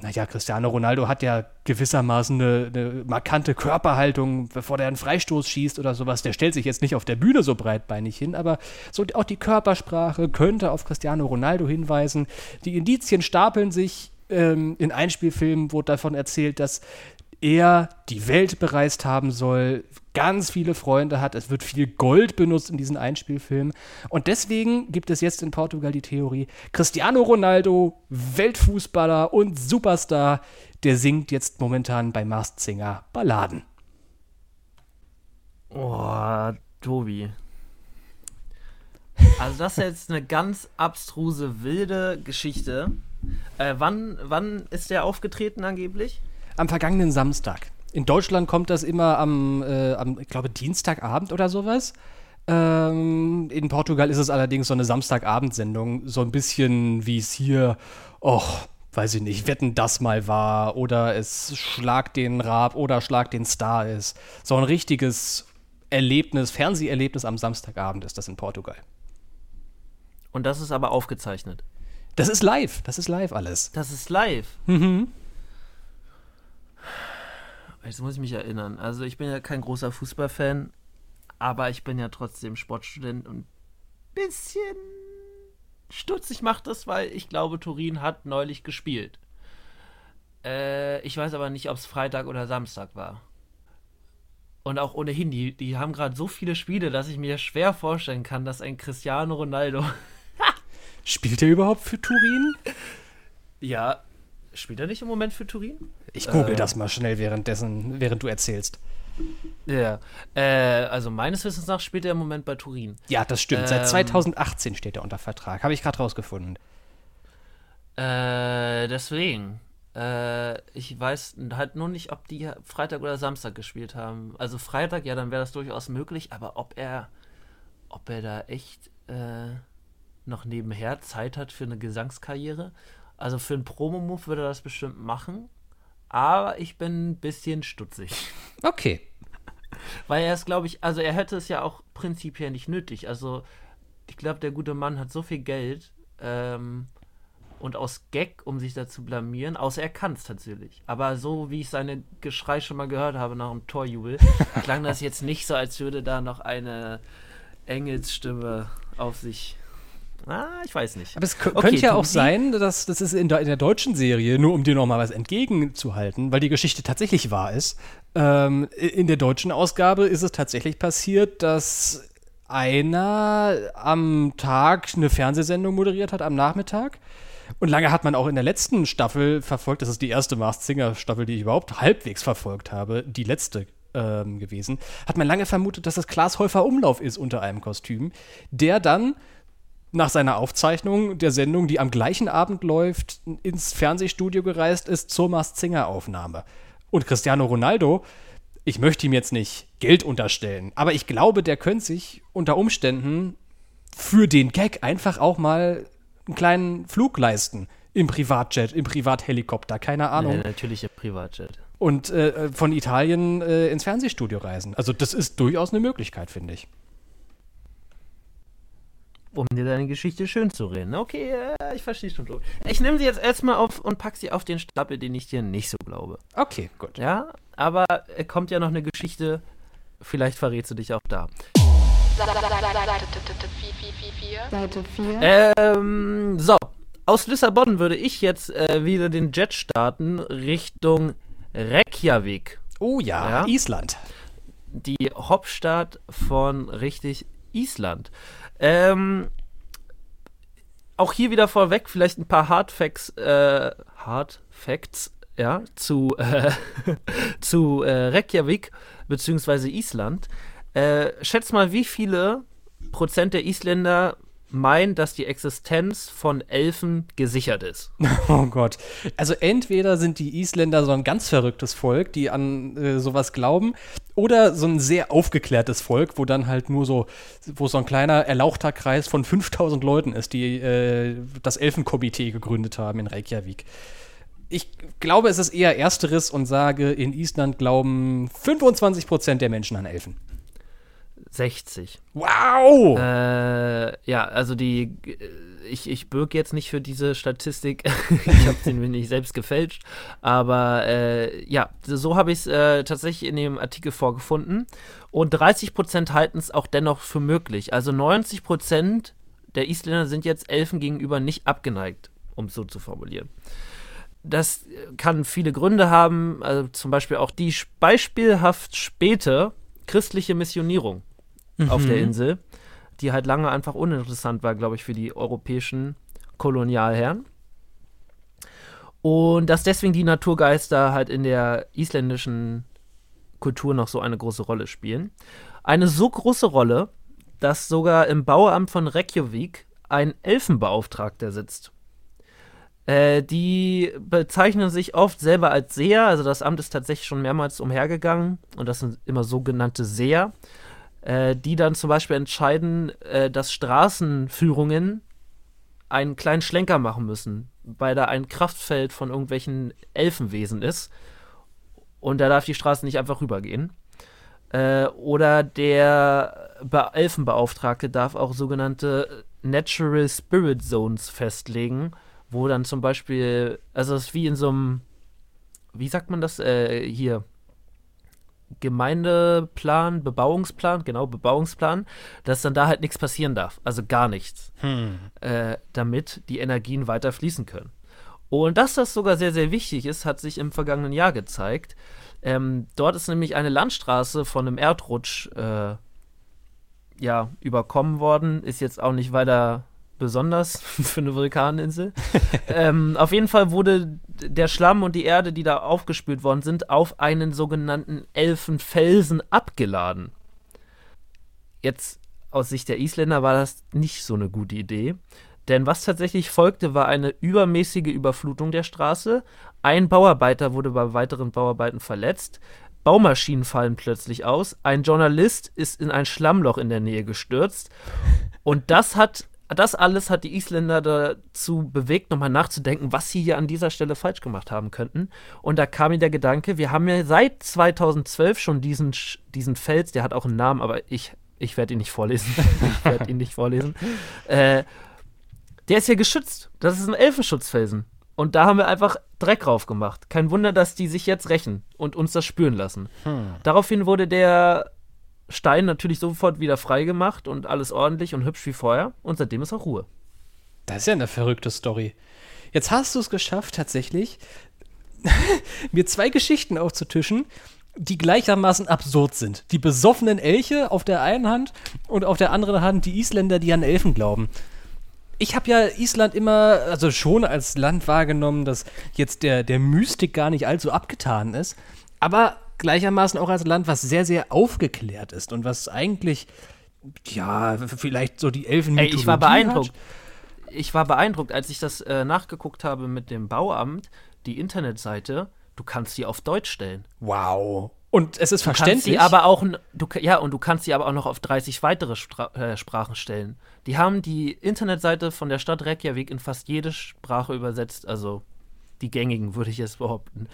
Speaker 2: naja, Cristiano Ronaldo hat ja gewissermaßen eine, eine, markante Körperhaltung, bevor der einen Freistoß schießt oder sowas. Der stellt sich jetzt nicht auf der Bühne so breitbeinig hin, aber so auch die Körpersprache könnte auf Cristiano Ronaldo hinweisen. Die Indizien stapeln sich. Ähm, in Einspielfilmen wurde davon erzählt, dass er die Welt bereist haben soll, ganz viele Freunde hat, es wird viel Gold benutzt in diesen Einspielfilmen. Und deswegen gibt es jetzt in Portugal die Theorie, Cristiano Ronaldo, Weltfußballer und Superstar, der singt jetzt momentan bei Masked Singer Balladen.
Speaker 3: Oh, Tobi. Also das ist jetzt eine ganz abstruse, wilde Geschichte. Äh, wann, wann ist der aufgetreten angeblich?
Speaker 2: Am vergangenen Samstag. In Deutschland kommt das immer am, äh, am ich glaube, Dienstagabend oder sowas. Ähm, in Portugal ist es allerdings so eine Samstagabendsendung, so ein bisschen wie es hier, och, weiß ich nicht, wetten das mal war oder es Schlag den Rab oder Schlag den Star ist. So ein richtiges Erlebnis, Fernseherlebnis am Samstagabend ist das in Portugal.
Speaker 3: Und das ist aber aufgezeichnet.
Speaker 2: Das ist live, das ist live alles.
Speaker 3: Das ist live.
Speaker 2: Mhm.
Speaker 3: Jetzt muss ich mich erinnern. Also ich bin ja kein großer Fußballfan, aber ich bin ja trotzdem Sportstudent und ein bisschen stutzig macht das, weil ich glaube, Turin hat neulich gespielt. Äh, ich weiß aber nicht, ob es Freitag oder Samstag war. Und auch ohnehin, die, die haben gerade so viele Spiele, dass ich mir schwer vorstellen kann, dass ein Cristiano Ronaldo.
Speaker 2: Spielt er überhaupt für Turin?
Speaker 3: Ja, Spielt er nicht im Moment für Turin?
Speaker 2: Ich google äh, das mal schnell währenddessen, während du erzählst.
Speaker 3: Ja, äh, also meines Wissens nach spielt er im Moment bei Turin.
Speaker 2: Ja, das stimmt. Ähm, Seit 2018 steht er unter Vertrag. Habe ich gerade rausgefunden.
Speaker 3: Äh, deswegen. Äh, ich weiß halt nur nicht, ob die Freitag oder Samstag gespielt haben. Also Freitag, ja, dann wäre das durchaus möglich, aber ob er, ob er da echt äh, noch nebenher Zeit hat für eine Gesangskarriere also für einen Promo-Move würde er das bestimmt machen. Aber ich bin ein bisschen stutzig.
Speaker 2: Okay.
Speaker 3: Weil er ist, glaube ich, also er hätte es ja auch prinzipiell nicht nötig. Also ich glaube, der gute Mann hat so viel Geld ähm, und aus Gag, um sich da zu blamieren, außer er kann es tatsächlich. Aber so wie ich seine Geschrei schon mal gehört habe nach dem Torjubel, klang das jetzt nicht so, als würde da noch eine Engelsstimme auf sich Ah, ich weiß nicht.
Speaker 2: Aber es okay, könnte ja auch sein, dass das ist in der, in der, deutschen Serie, nur um dir noch mal was entgegenzuhalten, weil die Geschichte tatsächlich wahr ist. Ähm, in der deutschen Ausgabe ist es tatsächlich passiert, dass einer am Tag eine Fernsehsendung moderiert hat, am Nachmittag. Und lange hat man auch in der letzten Staffel verfolgt, das ist die erste Mars Singer Staffel, die ich überhaupt halbwegs verfolgt habe, die letzte ähm, gewesen, hat man lange vermutet, dass das Klaas Häufer Umlauf ist unter einem Kostüm, der dann nach seiner Aufzeichnung der Sendung, die am gleichen Abend läuft, ins Fernsehstudio gereist ist zur Mars Singer Aufnahme. Und Cristiano Ronaldo, ich möchte ihm jetzt nicht Geld unterstellen, aber ich glaube, der könnte sich unter Umständen für den Gag einfach auch mal einen kleinen Flug leisten. Im Privatjet, im Privathelikopter, keine Ahnung. Ja,
Speaker 3: natürlich im Privatjet.
Speaker 2: Und äh, von Italien äh, ins Fernsehstudio reisen. Also, das ist durchaus eine Möglichkeit, finde ich.
Speaker 3: Um dir deine Geschichte schön zu reden. Okay, äh, ich verstehe schon. Ich nehme sie jetzt erstmal auf und pack sie auf den Stapel, den ich dir nicht so glaube.
Speaker 2: Okay, gut.
Speaker 3: Ja, aber äh, kommt ja noch eine Geschichte, vielleicht verrätst du dich auch da.
Speaker 1: Seite 4.
Speaker 3: Ähm, so. Aus Lissabon würde ich jetzt äh, wieder den Jet starten Richtung Reykjavik.
Speaker 2: Oh ja,
Speaker 3: Ja?
Speaker 2: Island.
Speaker 3: die Hauptstadt von richtig Island. Ähm, auch hier wieder vorweg vielleicht ein paar Hard Facts, äh, Hard Facts, ja, zu, äh, zu äh, Reykjavik beziehungsweise Island. Äh, schätz mal, wie viele Prozent der Isländer meinen, dass die Existenz von Elfen gesichert ist?
Speaker 2: Oh Gott. Also entweder sind die Isländer so ein ganz verrücktes Volk, die an äh, sowas glauben, oder so ein sehr aufgeklärtes Volk, wo dann halt nur so, wo so ein kleiner erlauchter Kreis von 5000 Leuten ist, die äh, das Elfenkomitee gegründet haben in Reykjavik. Ich glaube, es ist eher ersteres und sage, in Island glauben 25% der Menschen an Elfen.
Speaker 3: 60.
Speaker 2: Wow!
Speaker 3: Äh, ja, also die, äh, ich, ich bürge jetzt nicht für diese Statistik. ich habe sie mir nicht selbst gefälscht. Aber äh, ja, so habe ich es äh, tatsächlich in dem Artikel vorgefunden. Und 30% halten es auch dennoch für möglich. Also 90% der Isländer sind jetzt Elfen gegenüber nicht abgeneigt, um es so zu formulieren. Das kann viele Gründe haben, also zum Beispiel auch die beispielhaft späte christliche Missionierung auf der Insel, die halt lange einfach uninteressant war, glaube ich, für die europäischen Kolonialherren. Und dass deswegen die Naturgeister halt in der isländischen Kultur noch so eine große Rolle spielen. Eine so große Rolle, dass sogar im Bauamt von Reykjavik ein Elfenbeauftragter sitzt. Äh, die bezeichnen sich oft selber als Seher, also das Amt ist tatsächlich schon mehrmals umhergegangen und das sind immer sogenannte Seher äh, die dann zum Beispiel entscheiden, äh, dass Straßenführungen einen kleinen Schlenker machen müssen, weil da ein Kraftfeld von irgendwelchen Elfenwesen ist und da darf die Straße nicht einfach rübergehen. Äh, oder der Be Elfenbeauftragte darf auch sogenannte Natural Spirit Zones festlegen, wo dann zum Beispiel, also es ist wie in so einem, wie sagt man das äh, hier? Gemeindeplan, Bebauungsplan, genau, Bebauungsplan, dass dann da halt nichts passieren darf. Also gar nichts. Äh, damit die Energien weiter fließen können. Und dass das sogar sehr, sehr wichtig ist, hat sich im vergangenen Jahr gezeigt. Ähm, dort ist nämlich eine Landstraße von einem Erdrutsch äh, ja, überkommen worden. Ist jetzt auch nicht weiter besonders für eine Vulkaninsel. ähm, auf jeden Fall wurde der Schlamm und die Erde, die da aufgespült worden sind, auf einen sogenannten Elfenfelsen abgeladen. Jetzt aus Sicht der Isländer war das nicht so eine gute Idee. Denn was tatsächlich folgte, war eine übermäßige Überflutung der Straße. Ein Bauarbeiter wurde bei weiteren Bauarbeiten verletzt. Baumaschinen fallen plötzlich aus. Ein Journalist ist in ein Schlammloch in der Nähe gestürzt. Und das hat, das alles hat die Isländer dazu bewegt, nochmal nachzudenken, was sie hier an dieser Stelle falsch gemacht haben könnten. Und da kam mir der Gedanke, wir haben ja seit 2012 schon diesen, diesen Fels, der hat auch einen Namen, aber ich, ich werde ihn nicht vorlesen. ich werde ihn nicht vorlesen. Äh, der ist ja geschützt. Das ist ein Elfenschutzfelsen. Und da haben wir einfach Dreck drauf gemacht. Kein Wunder, dass die sich jetzt rächen und uns das spüren lassen. Daraufhin wurde der Stein natürlich sofort wieder freigemacht und alles ordentlich und hübsch wie vorher. Und seitdem ist auch Ruhe.
Speaker 2: Das ist ja eine verrückte Story. Jetzt hast du es geschafft, tatsächlich, mir zwei Geschichten aufzutischen, die gleichermaßen absurd sind. Die besoffenen Elche auf der einen Hand und auf der anderen Hand die Isländer, die an Elfen glauben. Ich habe ja Island immer, also schon als Land wahrgenommen, das jetzt der, der Mystik gar nicht allzu abgetan ist, aber gleichermaßen auch als Land, was sehr, sehr aufgeklärt ist und was eigentlich, ja, vielleicht so die Elfen
Speaker 3: Ey, ich war beeindruckt. Ich war beeindruckt, als ich das äh, nachgeguckt habe mit dem Bauamt, die Internetseite, du kannst sie auf Deutsch stellen.
Speaker 2: Wow. Und es ist
Speaker 3: Du
Speaker 2: verständlich.
Speaker 3: sie aber auch, du, ja, und du kannst sie aber auch noch auf 30 weitere Stra äh, Sprachen stellen. Die haben die Internetseite von der Stadt Reykjavik in fast jede Sprache übersetzt, also die gängigen, würde ich jetzt behaupten,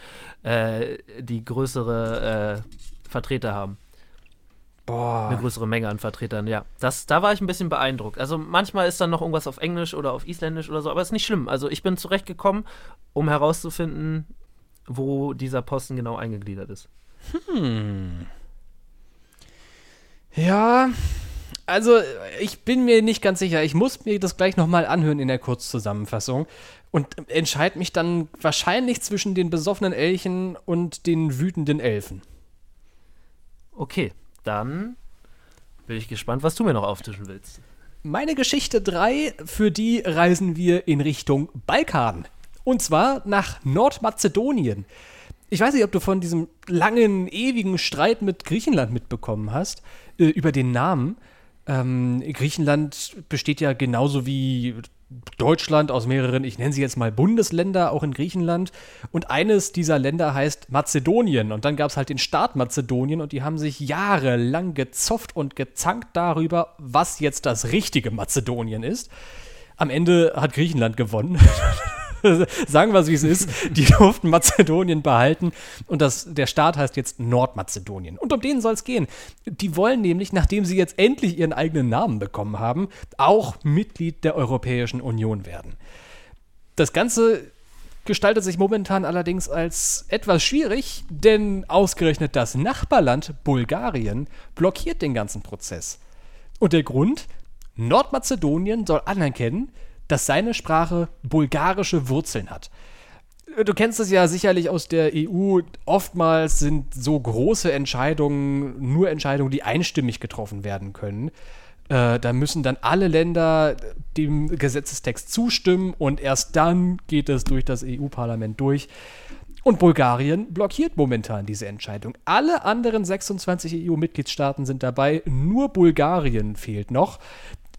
Speaker 3: äh, die größere äh, Vertreter haben.
Speaker 2: Boah.
Speaker 3: Eine größere Menge an Vertretern, ja. Das, da war ich ein bisschen beeindruckt. Also manchmal ist dann noch irgendwas auf Englisch oder auf Isländisch oder so, aber ist nicht schlimm. Also ich bin zurechtgekommen, um herauszufinden, wo dieser Posten genau eingegliedert ist.
Speaker 2: Hm. Ja, also ich bin mir nicht ganz sicher. Ich muss mir das gleich nochmal anhören in der Kurzzusammenfassung und entscheide mich dann wahrscheinlich zwischen den besoffenen Elchen und den wütenden Elfen.
Speaker 3: Okay, dann bin ich gespannt, was du mir noch auftischen willst.
Speaker 2: Meine Geschichte 3, für die reisen wir in Richtung Balkan. Und zwar nach Nordmazedonien. Ich weiß nicht, ob du von diesem langen, ewigen Streit mit Griechenland mitbekommen hast, äh, über den Namen. Ähm, Griechenland besteht ja genauso wie Deutschland aus mehreren, ich nenne sie jetzt mal Bundesländer, auch in Griechenland. Und eines dieser Länder heißt Mazedonien. Und dann gab es halt den Staat Mazedonien und die haben sich jahrelang gezofft und gezankt darüber, was jetzt das richtige Mazedonien ist. Am Ende hat Griechenland gewonnen. Sagen wir es, wie es ist. Die durften Mazedonien behalten und das, der Staat heißt jetzt Nordmazedonien. Und um den soll es gehen. Die wollen nämlich, nachdem sie jetzt endlich ihren eigenen Namen bekommen haben, auch Mitglied der Europäischen Union werden. Das Ganze gestaltet sich momentan allerdings als etwas schwierig, denn ausgerechnet das Nachbarland Bulgarien blockiert den ganzen Prozess. Und der Grund? Nordmazedonien soll anerkennen, dass seine Sprache bulgarische Wurzeln hat. Du kennst es ja sicherlich aus der EU. Oftmals sind so große Entscheidungen nur Entscheidungen, die einstimmig getroffen werden können. Äh, da müssen dann alle Länder dem Gesetzestext zustimmen und erst dann geht es durch das EU-Parlament durch. Und Bulgarien blockiert momentan diese Entscheidung. Alle anderen 26 EU-Mitgliedstaaten sind dabei, nur Bulgarien fehlt noch.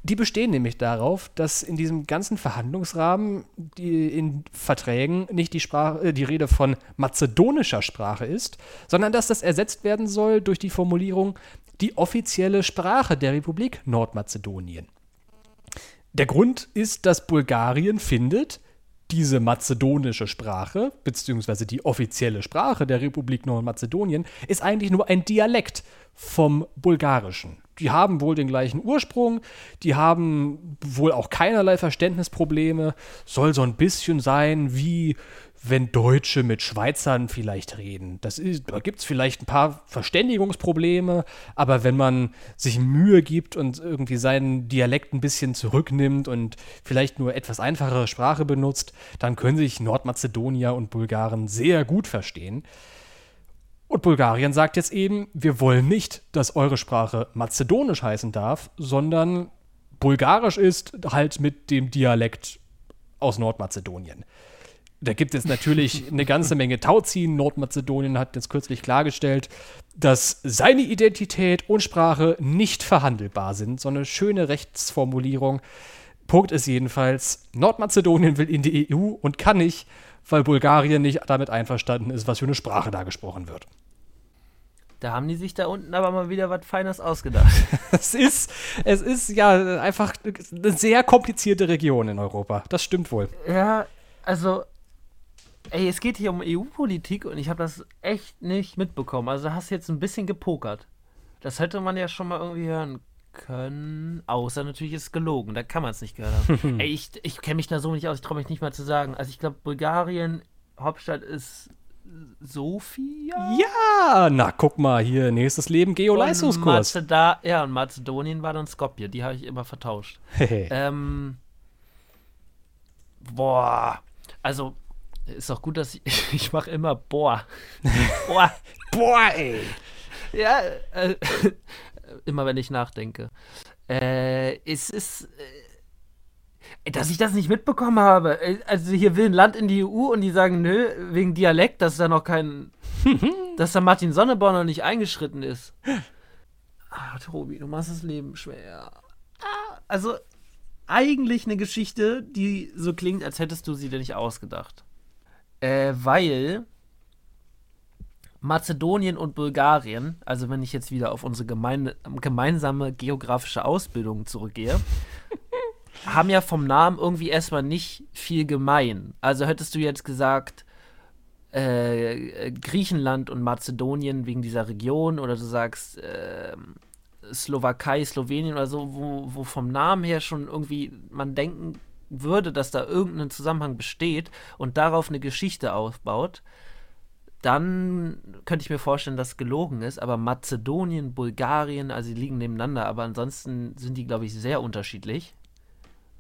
Speaker 2: Die bestehen nämlich darauf, dass in diesem ganzen Verhandlungsrahmen die in Verträgen nicht die, Sprache, äh, die Rede von mazedonischer Sprache ist, sondern dass das ersetzt werden soll durch die Formulierung die offizielle Sprache der Republik Nordmazedonien. Der Grund ist, dass Bulgarien findet, diese mazedonische Sprache, beziehungsweise die offizielle Sprache der Republik Nordmazedonien, ist eigentlich nur ein Dialekt vom Bulgarischen. Die haben wohl den gleichen Ursprung, die haben wohl auch keinerlei Verständnisprobleme, soll so ein bisschen sein wie wenn Deutsche mit Schweizern vielleicht reden. Das ist, da gibt es vielleicht ein paar Verständigungsprobleme, aber wenn man sich Mühe gibt und irgendwie seinen Dialekt ein bisschen zurücknimmt und vielleicht nur etwas einfachere Sprache benutzt, dann können sich Nordmazedonier und Bulgaren sehr gut verstehen. Und Bulgarien sagt jetzt eben, wir wollen nicht, dass eure Sprache mazedonisch heißen darf, sondern bulgarisch ist halt mit dem Dialekt aus Nordmazedonien. Da gibt es natürlich eine ganze Menge Tauziehen. Nordmazedonien hat jetzt kürzlich klargestellt, dass seine Identität und Sprache nicht verhandelbar sind. So eine schöne Rechtsformulierung. Punkt ist jedenfalls, Nordmazedonien will in die EU und kann nicht, weil Bulgarien nicht damit einverstanden ist, was für eine Sprache da gesprochen wird.
Speaker 3: Da haben die sich da unten aber mal wieder was Feines ausgedacht.
Speaker 2: es ist, es ist ja einfach eine sehr komplizierte Region in Europa. Das stimmt wohl.
Speaker 3: Ja, also, ey, es geht hier um EU-Politik und ich habe das echt nicht mitbekommen. Also, hast du jetzt ein bisschen gepokert. Das hätte man ja schon mal irgendwie hören können. Außer natürlich ist es gelogen. Da kann man es nicht gehört haben. ey, ich, ich kenne mich da so nicht aus. Ich traue mich nicht mal zu sagen. Also, ich glaube, Bulgarien, Hauptstadt ist Sofia?
Speaker 2: Ja, na guck mal hier, nächstes Leben Geo-Leistungskurs.
Speaker 3: Ja, und Mazedonien war dann Skopje, die habe ich immer vertauscht. ähm, boah, also ist doch gut, dass ich, ich mache immer boah.
Speaker 2: boah. boah, ey.
Speaker 3: Ja, äh, immer wenn ich nachdenke. Äh, es ist. Äh, dass ich das nicht mitbekommen habe. Also hier will ein Land in die EU und die sagen, nö, wegen Dialekt, dass da noch kein, dass da Martin Sonneborn noch nicht eingeschritten ist. Ah, Tobi, du machst das Leben schwer. Ah, also eigentlich eine Geschichte, die so klingt, als hättest du sie dir nicht ausgedacht. Äh, weil Mazedonien und Bulgarien, also wenn ich jetzt wieder auf unsere gemeine, gemeinsame geografische Ausbildung zurückgehe, haben ja vom Namen irgendwie erstmal nicht viel gemein. Also hättest du jetzt gesagt, äh, Griechenland und Mazedonien wegen dieser Region oder du sagst äh, Slowakei, Slowenien oder so, wo, wo vom Namen her schon irgendwie man denken würde, dass da irgendein Zusammenhang besteht und darauf eine Geschichte aufbaut, dann könnte ich mir vorstellen, dass es gelogen ist. Aber Mazedonien, Bulgarien, also die liegen nebeneinander, aber ansonsten sind die, glaube ich, sehr unterschiedlich.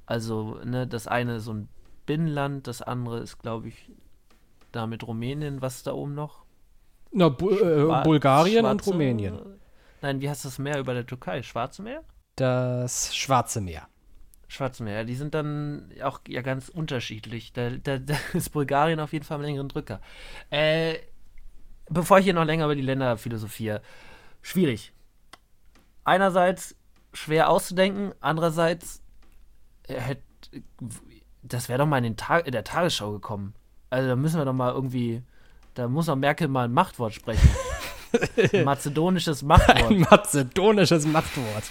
Speaker 3: Also, ne, das eine ist so ein Binnenland, das andere ist, glaube ich, da mit Rumänien, was da oben noch?
Speaker 2: Na, Bu äh, Bulgarien und
Speaker 3: Schwarze-
Speaker 2: Rumänien.
Speaker 3: Nein, wie heißt das Meer über der Türkei? Schwarze Meer?
Speaker 2: Das Schwarze Meer.
Speaker 3: Schwarze Meer, ja, die sind dann auch ja ganz unterschiedlich. Da, da, da ist Bulgarien auf jeden Fall am längeren Drücker. Äh, bevor ich hier noch länger über die Länder philosophiere, schwierig. Einerseits schwer auszudenken, andererseits äh, hätt, das wäre doch mal in, den Tag, in der Tagesschau gekommen. Also da müssen wir doch mal irgendwie, da muss doch Merkel mal ein Machtwort sprechen. ein mazedonisches Machtwort.
Speaker 2: Ein mazedonisches Machtwort.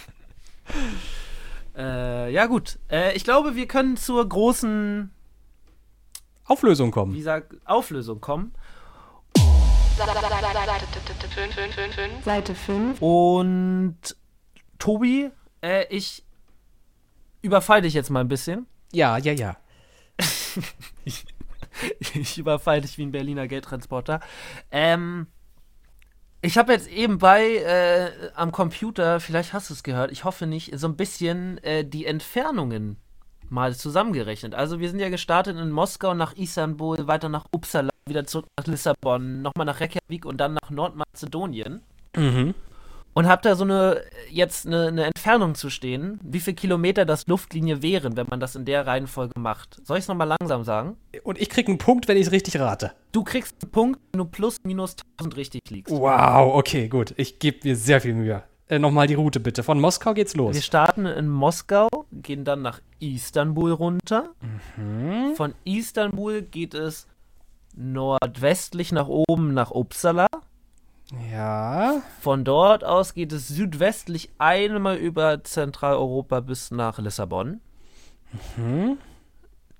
Speaker 3: Äh, ja, gut. Äh, ich glaube, wir können zur großen,
Speaker 2: Auflösung kommen.
Speaker 3: wie gesagt, Auflösung kommen.
Speaker 1: Seite 5.
Speaker 3: Und Tobi, äh, ich überfall dich jetzt mal ein bisschen.
Speaker 2: Ja, ja, ja.
Speaker 3: Ich überfall dich wie ein Berliner Geldtransporter. Ähm, ich habe jetzt eben bei äh, am Computer, vielleicht hast du es gehört, ich hoffe nicht, so ein bisschen äh, die Entfernungen mal zusammengerechnet. Also wir sind ja gestartet in Moskau nach Istanbul, weiter nach Uppsala, wieder zurück nach Lissabon, nochmal nach Reykjavik und dann nach Nordmazedonien.
Speaker 2: Mhm.
Speaker 3: Und hab da so eine, jetzt eine, eine Entfernung zu stehen, wie viel Kilometer das Luftlinie wären, wenn man das in der Reihenfolge macht. Soll ich es nochmal langsam sagen?
Speaker 2: Und ich krieg einen Punkt, wenn ich es richtig rate.
Speaker 3: Du kriegst einen Punkt, wenn du plus minus 1000 richtig liegst.
Speaker 2: Wow, okay, gut. Ich gebe mir sehr viel Mühe. Äh, Nochmal die Route bitte. Von Moskau geht's
Speaker 3: Wir
Speaker 2: los.
Speaker 3: starten in Moskau, gehen dann nach Istanbul runter. Von Istanbul geht es nordwestlich nach oben nach Uppsala.
Speaker 2: Ja.
Speaker 3: Von dort aus geht es südwestlich einmal über Zentraleuropa bis nach Lissabon.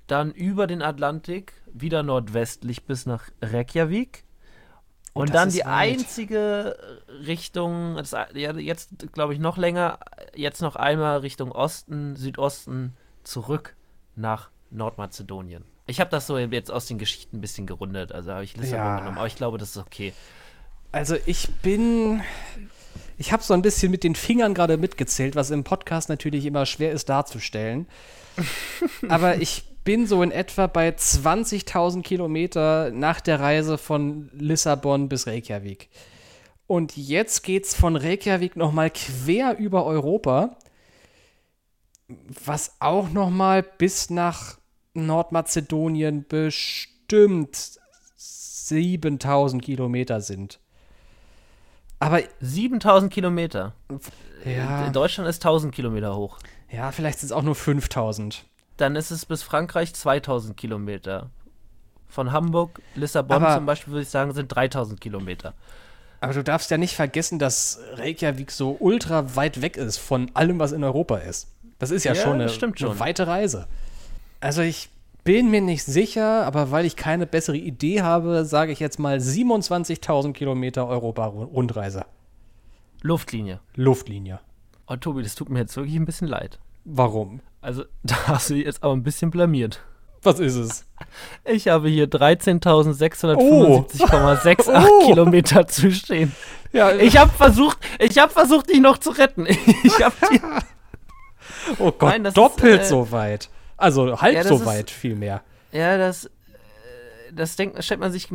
Speaker 3: Dann über den Atlantik wieder nordwestlich bis nach Reykjavik. Und
Speaker 2: das
Speaker 3: dann die
Speaker 2: weit.
Speaker 3: einzige Richtung, das, ja, jetzt glaube ich noch länger, jetzt noch einmal Richtung Osten, Südosten zurück nach Nordmazedonien. Ich habe das so jetzt aus den Geschichten ein bisschen gerundet, also habe ich Lissabon
Speaker 2: Ja.
Speaker 3: genommen, aber ich glaube, das ist okay.
Speaker 2: Also ich bin. Ich habe so ein bisschen mit den Fingern gerade mitgezählt, was im Podcast natürlich immer schwer ist darzustellen. Aber ich bin so in etwa bei 20.000 Kilometer nach der Reise von Lissabon bis Reykjavik. Und jetzt geht's von Reykjavik nochmal quer über Europa, was auch nochmal bis nach Nordmazedonien bestimmt 7000 Kilometer sind. Aber
Speaker 3: 7000 Kilometer.
Speaker 2: ja,
Speaker 3: In Deutschland ist 1000 Kilometer hoch.
Speaker 2: ja vielleicht sind es auch nur 5000.
Speaker 3: Dann ist es bis Frankreich 2000 Kilometer. Von Hamburg, Lissabon
Speaker 2: Aber-
Speaker 3: zum Beispiel, würde ich sagen, sind 3000 Kilometer.
Speaker 2: Aber du darfst ja nicht vergessen, dass Reykjavik so ultra weit weg ist von allem, was in Europa ist. Das ist ja,
Speaker 3: Ja,
Speaker 2: schon, eine,
Speaker 3: stimmt
Speaker 2: eine
Speaker 3: schon.
Speaker 2: weite Reise. Also ich bin mir nicht sicher, aber weil ich keine bessere Idee habe, sage ich jetzt mal 27.000 Kilometer Europa-Rundreise.
Speaker 3: Luftlinie.
Speaker 2: Luftlinie.
Speaker 3: Oh, Tobi, das tut mir jetzt wirklich ein bisschen leid.
Speaker 2: Warum?
Speaker 3: Also, da hast du dich jetzt aber ein bisschen blamiert.
Speaker 2: Was ist es?
Speaker 3: Ich habe hier 13.675,68
Speaker 2: Oh.
Speaker 3: Kilometer zu stehen.
Speaker 2: Ja,
Speaker 3: Ich habe versucht, ich habe versucht, dich noch zu retten. Ich habe dir
Speaker 2: oh Gott,
Speaker 3: Nein, das ist,
Speaker 2: doppelt
Speaker 3: äh,
Speaker 2: so weit. Also halb
Speaker 3: ja,
Speaker 2: so weit vielmehr.
Speaker 3: Ja, das, äh, das denkt, stellt man sich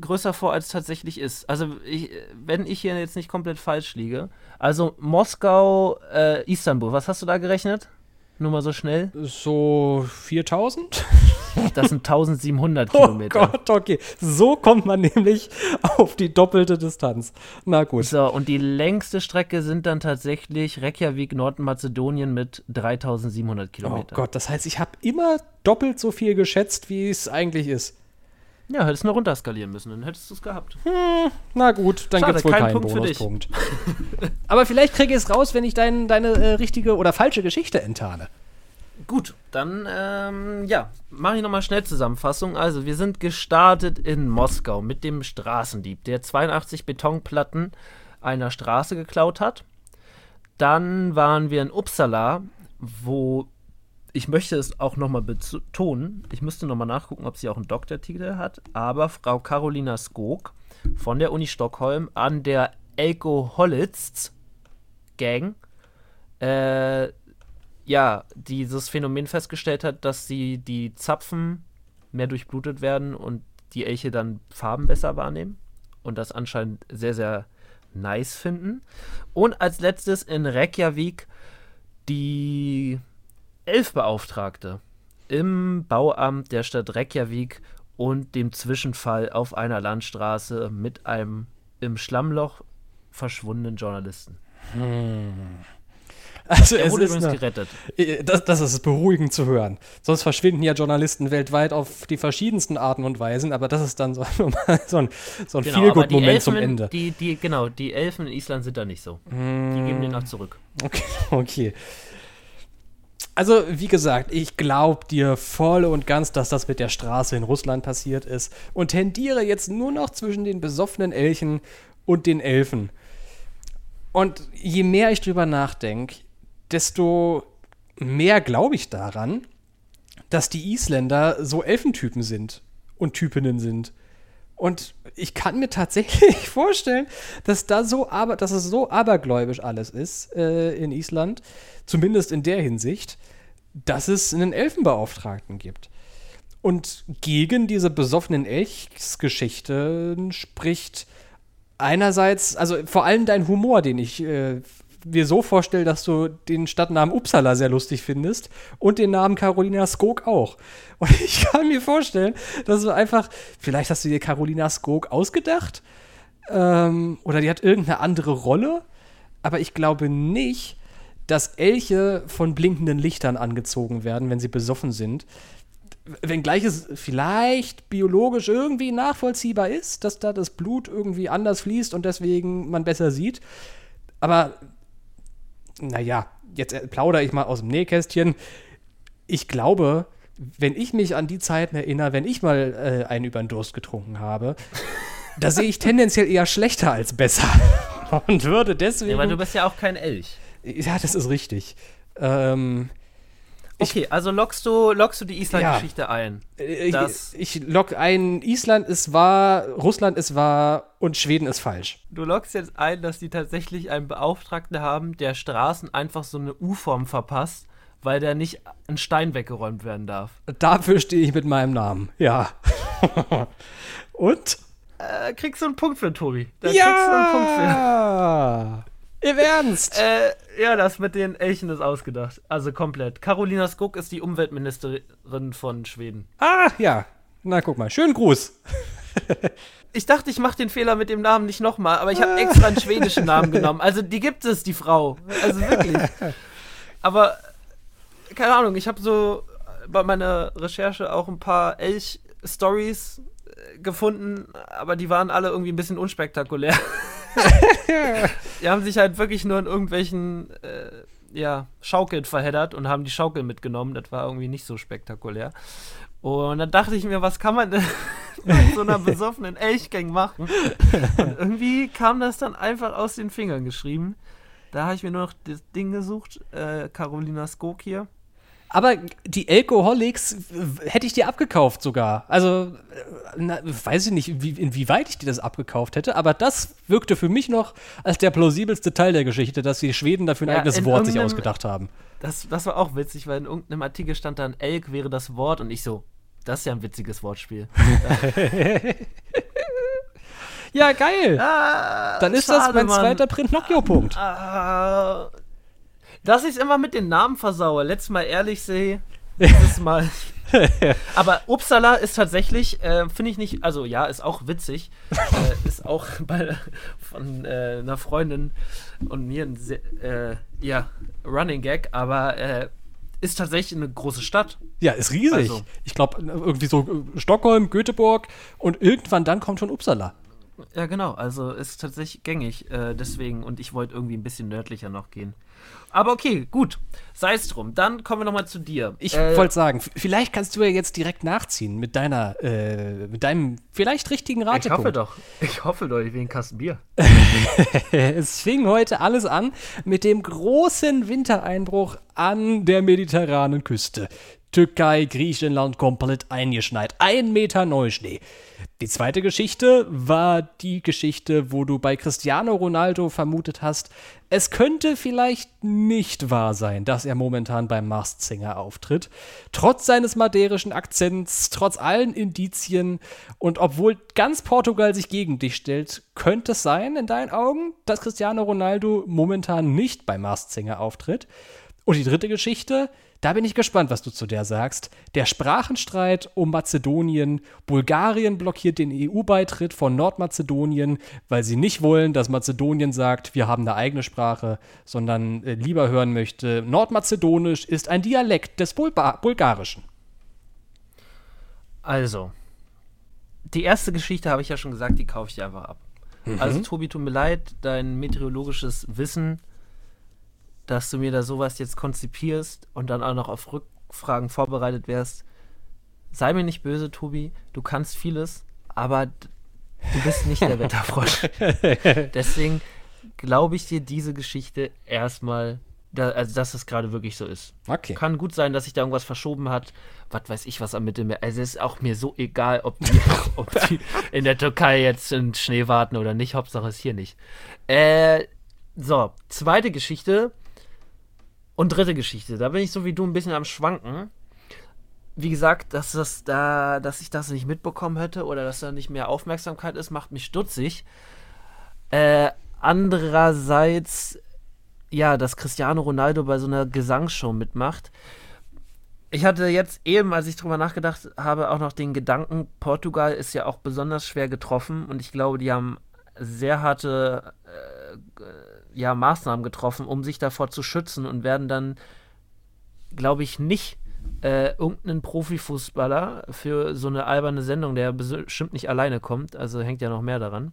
Speaker 3: größer vor, als es tatsächlich ist. Also, ich, wenn ich hier jetzt nicht komplett falsch liege. Also, Moskau, äh, Istanbul, was hast du da gerechnet? Nur mal so schnell.
Speaker 2: So 4000?
Speaker 3: Das sind 1700
Speaker 2: Oh
Speaker 3: Kilometer.
Speaker 2: Gott, okay. So kommt man nämlich auf die doppelte Distanz. Na gut.
Speaker 3: So, und die längste Strecke sind dann tatsächlich Reykjavik, Nordmazedonien mit 3700
Speaker 2: Oh
Speaker 3: Kilometer.
Speaker 2: Gott, das heißt, ich habe immer doppelt so viel geschätzt, wie es eigentlich ist.
Speaker 3: Ja, hättest du nur runterskalieren müssen, dann hättest du es gehabt.
Speaker 2: Na gut, dann
Speaker 3: Schade,
Speaker 2: gibt's wohl
Speaker 3: kein
Speaker 2: keinen
Speaker 3: Punkt für dich.
Speaker 2: Bonuspunkt. Aber vielleicht kriege ich es raus, wenn ich dein, deine äh, richtige oder falsche Geschichte enttarne.
Speaker 3: Gut, dann, ähm, ja, mache ich nochmal Schnellzusammenfassung. Also, wir sind gestartet in Moskau mit dem Straßendieb, der 82 Betonplatten einer Straße geklaut hat. dann waren wir in Uppsala, wo ich möchte es auch nochmal betonen, ich müsste nochmal nachgucken, ob sie auch einen Doktortitel hat, aber Frau Carolina Skog von der Uni Stockholm an der Elko Hollitz Gang äh, ja, dieses Phänomen festgestellt hat, dass sie die Zapfen mehr durchblutet werden und die Elche dann Farben besser wahrnehmen und das anscheinend sehr, sehr nice finden. Und als letztes in Reykjavik die Elfbeauftragte im Bauamt der Stadt Reykjavik und dem Zwischenfall auf einer Landstraße mit einem im Schlammloch verschwundenen Journalisten. Hm.
Speaker 2: Also er wurde übrigens eine, gerettet. Äh, das, das, ist beruhigend zu hören. Sonst verschwinden ja Journalisten weltweit auf die verschiedensten Arten und Weisen, aber das ist dann so, so ein, so ein genau, Feelgood-Moment zum Ende.
Speaker 3: Die, die, genau, die Elfen in Island sind da nicht so. Mm. Die geben den nach zurück.
Speaker 2: Okay, okay. Also, wie gesagt, ich glaube dir voll und ganz, dass das mit der Straße in Russland passiert ist und tendiere jetzt nur noch zwischen den besoffenen Elchen und den Elfen. Und je mehr ich drüber nachdenke, desto mehr glaube ich daran, dass die Isländer so Elfentypen sind und Typinnen sind. Und ich kann mir tatsächlich vorstellen, dass da so aber, dass es so abergläubisch alles ist äh, in Island, zumindest in der Hinsicht, dass es einen Elfenbeauftragten gibt. Und gegen diese besoffenen Elchsgeschichten spricht einerseits, also vor allem dein Humor, den ich äh, mir so vorstelle, dass du den Stadtnamen Uppsala sehr lustig findest und den Namen Carolina Skog auch. Und ich kann mir vorstellen, dass du einfach, vielleicht hast du dir Carolina Skog ausgedacht ähm, oder die hat irgendeine andere Rolle, aber ich glaube nicht, dass Elche von blinkenden Lichtern angezogen werden, wenn sie besoffen sind. Wenngleich es vielleicht biologisch irgendwie nachvollziehbar ist, dass da das Blut irgendwie anders fließt und deswegen man besser sieht. Aber naja, jetzt plaudere ich mal aus dem Nähkästchen. Ich glaube, wenn ich mich an die Zeiten erinnere, wenn ich mal äh, einen über den Durst getrunken habe, da sehe ich tendenziell eher schlechter als besser. Und würde deswegen. Ja,
Speaker 3: aber du bist ja auch kein Elch.
Speaker 2: Ja, das ist richtig. Ähm,
Speaker 3: Okay, also lockst du, lockst du die Island-Geschichte ja. ein?
Speaker 2: Äh, ich, ich lock ein, Island ist wahr, Russland ist wahr und Schweden ist falsch.
Speaker 3: Du lockst jetzt ein, dass die tatsächlich einen Beauftragten haben, der Straßen einfach so eine U-Form verpasst, weil der nicht ein Stein weggeräumt werden darf.
Speaker 2: Dafür stehe ich mit meinem Namen, ja. und?
Speaker 3: Äh, kriegst du einen Punkt für, Tobi.
Speaker 2: Da ja! kriegst du einen Punkt für. Im Ernst?
Speaker 3: Äh, ja, das mit den Elchen ist ausgedacht. Also komplett. Carolina Skog ist die Umweltministerin von Schweden.
Speaker 2: Ah, ja. Na, guck mal. Schönen Gruß.
Speaker 3: ich dachte, ich mache den Fehler mit dem Namen nicht nochmal, aber ich habe extra einen schwedischen Namen genommen. Also die gibt es, die Frau. Also wirklich. Aber, keine Ahnung, ich habe so bei meiner Recherche auch ein paar Elch-Stories äh, gefunden, aber die waren alle irgendwie ein bisschen unspektakulär. die haben sich halt wirklich nur in irgendwelchen äh, ja, Schaukeln verheddert und haben die Schaukel mitgenommen. Das war irgendwie nicht so spektakulär. Und dann dachte ich mir, was kann man denn mit so einer besoffenen Elchgang machen? Und irgendwie kam das dann einfach aus den Fingern geschrieben. Da habe ich mir nur noch das Ding gesucht, äh, Carolina Skok hier.
Speaker 2: Aber die Alcoholics hätte ich dir abgekauft sogar. Also, äh, na, weiß ich nicht, wie, inwieweit ich dir das abgekauft hätte, aber das wirkte für mich noch als der plausibelste Teil der Geschichte, dass die Schweden dafür ein ja, eigenes Wort sich ausgedacht haben.
Speaker 3: Das, das war auch witzig, weil in irgendeinem Artikel stand dann, Elk wäre das Wort und ich so, das ist ja ein witziges Wortspiel.
Speaker 2: ja, geil. Ah, Dann ist schade, das mein Mann. zweiter Print-Nocchio-Punkt. Ah,
Speaker 3: dass ich es immer mit den Namen versaue. Letztes Mal ehrlich sehe, dieses Mal. Aber Uppsala ist tatsächlich, äh, finde ich nicht, also ja, ist auch witzig. äh, ist auch bei, von äh, einer Freundin und mir ein äh, ja, Running Gag, aber äh, ist tatsächlich eine große Stadt.
Speaker 2: Ja, ist riesig. Also. Ich glaube, irgendwie so Stockholm, Göteborg und irgendwann dann kommt schon Uppsala.
Speaker 3: Ja, genau. Also ist tatsächlich gängig. Äh, deswegen. Und ich wollte irgendwie ein bisschen nördlicher noch gehen. Aber okay, gut. Sei es drum. Dann kommen wir nochmal zu dir.
Speaker 2: Ich
Speaker 3: Äh,
Speaker 2: wollte sagen, vielleicht kannst du ja jetzt direkt nachziehen mit deiner, äh, mit deinem vielleicht richtigen
Speaker 3: Ich
Speaker 2: Ratepunkt.
Speaker 3: hoffe doch. Ich hoffe doch, ich will einen Kasten Bier.
Speaker 2: Es fing heute alles an mit dem großen Wintereinbruch an der mediterranen Küste. Türkei, Griechenland komplett eingeschneit. Ein Meter Neuschnee. Die zweite Geschichte war die Geschichte, wo du bei Cristiano Ronaldo vermutet hast, es könnte vielleicht nicht wahr sein, dass er momentan beim Masked Singer auftritt. Trotz seines maderischen Akzents, trotz allen Indizien und obwohl ganz Portugal sich gegen dich stellt, könnte es sein, in deinen Augen, dass Cristiano Ronaldo momentan nicht beim Masked Singer auftritt. Und die dritte Geschichte, da bin ich gespannt, was du zu der sagst. Der Sprachenstreit um Mazedonien. Bulgarien blockiert den EU-Beitritt von Nordmazedonien, weil sie nicht wollen, dass Mazedonien sagt, wir haben eine eigene Sprache, sondern äh, lieber hören möchte, Nordmazedonisch ist ein Dialekt des Bulba Bulgarischen.
Speaker 3: Also, die erste Geschichte habe ich ja schon gesagt, die kaufe ich einfach ab. Also, Tobi, tut mir leid, dein meteorologisches Wissen, dass du mir da sowas jetzt konzipierst und dann auch noch auf Rückfragen vorbereitet wärst. Sei mir nicht böse, Tobi, du kannst vieles, aber du bist nicht der Wetterfrosch. Deswegen glaube ich dir diese Geschichte erstmal, da, also dass es gerade wirklich so ist.
Speaker 2: Okay.
Speaker 3: Kann gut sein, dass sich da irgendwas verschoben hat. Was weiß ich, was am Mittelmeer. Also es ist auch mir so egal, ob die, ob die in der Türkei jetzt in Schnee warten oder nicht. Hauptsache es hier nicht. Äh, so, zweite Geschichte und dritte Geschichte. Da bin ich so wie du ein bisschen am Schwanken. Wie gesagt, dass, das da, dass ich das nicht mitbekommen hätte oder dass da nicht mehr Aufmerksamkeit ist, macht mich stutzig. Äh, andererseits, ja, dass Cristiano Ronaldo bei so einer Gesangsshow mitmacht. Ich hatte jetzt eben, als ich drüber nachgedacht habe, auch noch den Gedanken, Portugal ist ja auch besonders schwer getroffen und ich glaube, die haben sehr harte äh, ja, Maßnahmen getroffen, um sich davor zu schützen und werden dann, glaube ich, nicht äh, irgendeinen Profifußballer für so eine alberne Sendung, der bestimmt nicht alleine kommt, also hängt ja noch mehr daran.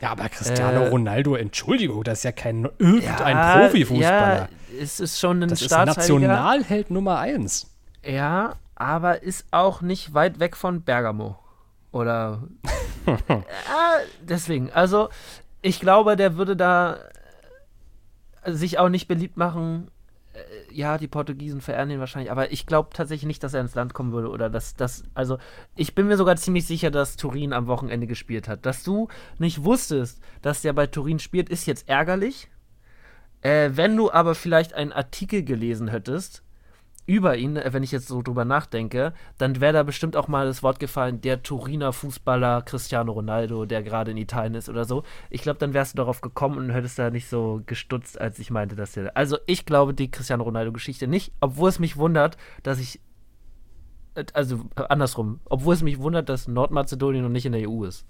Speaker 2: Ja, aber Cristiano
Speaker 3: Äh,
Speaker 2: Ronaldo, Entschuldigung, das ist ja kein irgendein
Speaker 3: Ja,
Speaker 2: Profifußballer.
Speaker 3: Ja, es ist schon ein
Speaker 2: das ist. Nationalheld Nummer eins.
Speaker 3: Ja, aber ist auch nicht weit weg von Bergamo. Oder. ja, deswegen. Also, ich glaube, der würde da äh, sich auch nicht beliebt machen. Äh, Ja, die Portugiesen verehren ihn wahrscheinlich, aber ich glaube tatsächlich nicht, dass er ins Land kommen würde oder dass das. Also, ich bin mir sogar ziemlich sicher, dass Turin am Wochenende gespielt hat. Dass du nicht wusstest, dass der bei Turin spielt, ist jetzt ärgerlich. Äh, wenn du aber vielleicht einen Artikel gelesen hättest, über ihn, äh, wenn ich jetzt so drüber nachdenke, dann wäre da bestimmt auch mal das Wort gefallen, der Turiner Fußballer Cristiano Ronaldo, der gerade in Italien ist oder so. Ich glaube, dann wärst du darauf gekommen und hättest da nicht so gestutzt, als ich meinte, dass der. Also ich glaube die Cristiano Ronaldo-Geschichte nicht, obwohl es mich wundert, dass ich. äh, Also äh, andersrum, obwohl es mich wundert, dass Nordmazedonien noch nicht in der EU ist.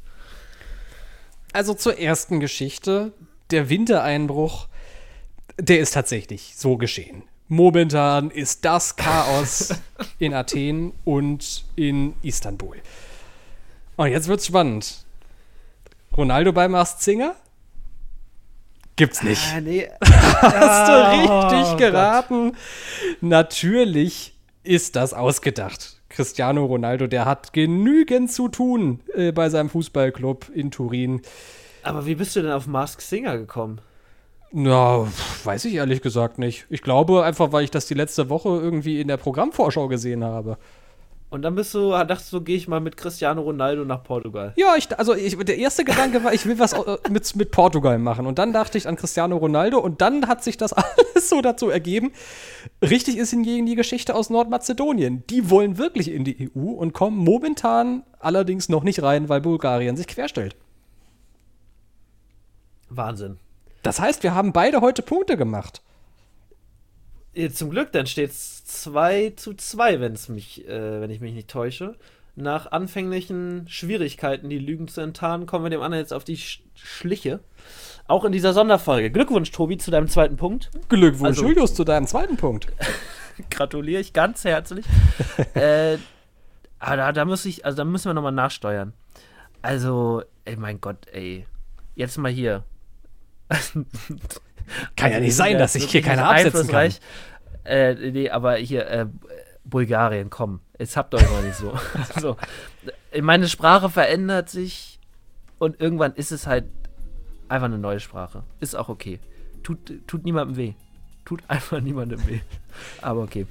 Speaker 2: Also zur ersten Geschichte. Der Wintereinbruch, der ist tatsächlich so geschehen. Momentan ist das Chaos in Athen und in Istanbul. Und jetzt wird's spannend. Ronaldo bei Mars Singer? Gibt's nicht.
Speaker 3: Ah, nee.
Speaker 2: Hast du
Speaker 3: Oh
Speaker 2: richtig
Speaker 3: Gott.
Speaker 2: geraten? Natürlich ist das ausgedacht. Cristiano Ronaldo, der hat genügend zu tun äh, bei seinem Fußballclub in Turin.
Speaker 3: Aber wie bist du denn auf Mask Singer gekommen?
Speaker 2: Na, weiß ich ehrlich gesagt nicht. Ich glaube einfach, weil ich das die letzte Woche irgendwie in der Programmvorschau gesehen habe.
Speaker 3: Und dann bist du, dachtest du, gehe ich mal mit Cristiano Ronaldo nach Portugal.
Speaker 2: Ja, ich, also ich, der erste Gedanke war, ich will was äh, mit, mit Portugal machen. Und dann dachte ich an Cristiano Ronaldo und dann hat sich das alles so dazu ergeben. Richtig ist hingegen die Geschichte aus Nordmazedonien. Die wollen wirklich in die EU und kommen momentan allerdings noch nicht rein, weil Bulgarien sich querstellt.
Speaker 3: Wahnsinn.
Speaker 2: Das heißt, wir haben beide heute Punkte gemacht.
Speaker 3: Zum Glück, dann steht es 2 zu 2, wenn's mich, äh, wenn ich mich nicht täusche. Nach anfänglichen Schwierigkeiten, die Lügen zu enttarnen, kommen wir dem anderen jetzt auf die Sch Schliche. Auch in dieser Sonderfolge. Glückwunsch, Tobi, zu deinem zweiten Punkt.
Speaker 2: Glückwunsch,
Speaker 3: Also-
Speaker 2: Julius, zu deinem zweiten Punkt.
Speaker 3: Gratuliere ich ganz herzlich. äh, aber da, da muss ich, also da müssen wir nochmal nachsteuern. Also, ey, mein Gott, ey. Jetzt mal hier.
Speaker 2: Kann ja nicht sein, dass ich hier keine absetzen kann.
Speaker 3: Äh, nee, aber hier, äh, Bulgarien, komm, jetzt habt euch mal nicht so. so. Meine Sprache verändert sich und irgendwann ist es halt einfach eine neue Sprache. Ist auch okay. Tut, tut niemandem weh. Tut einfach niemandem weh. Aber okay.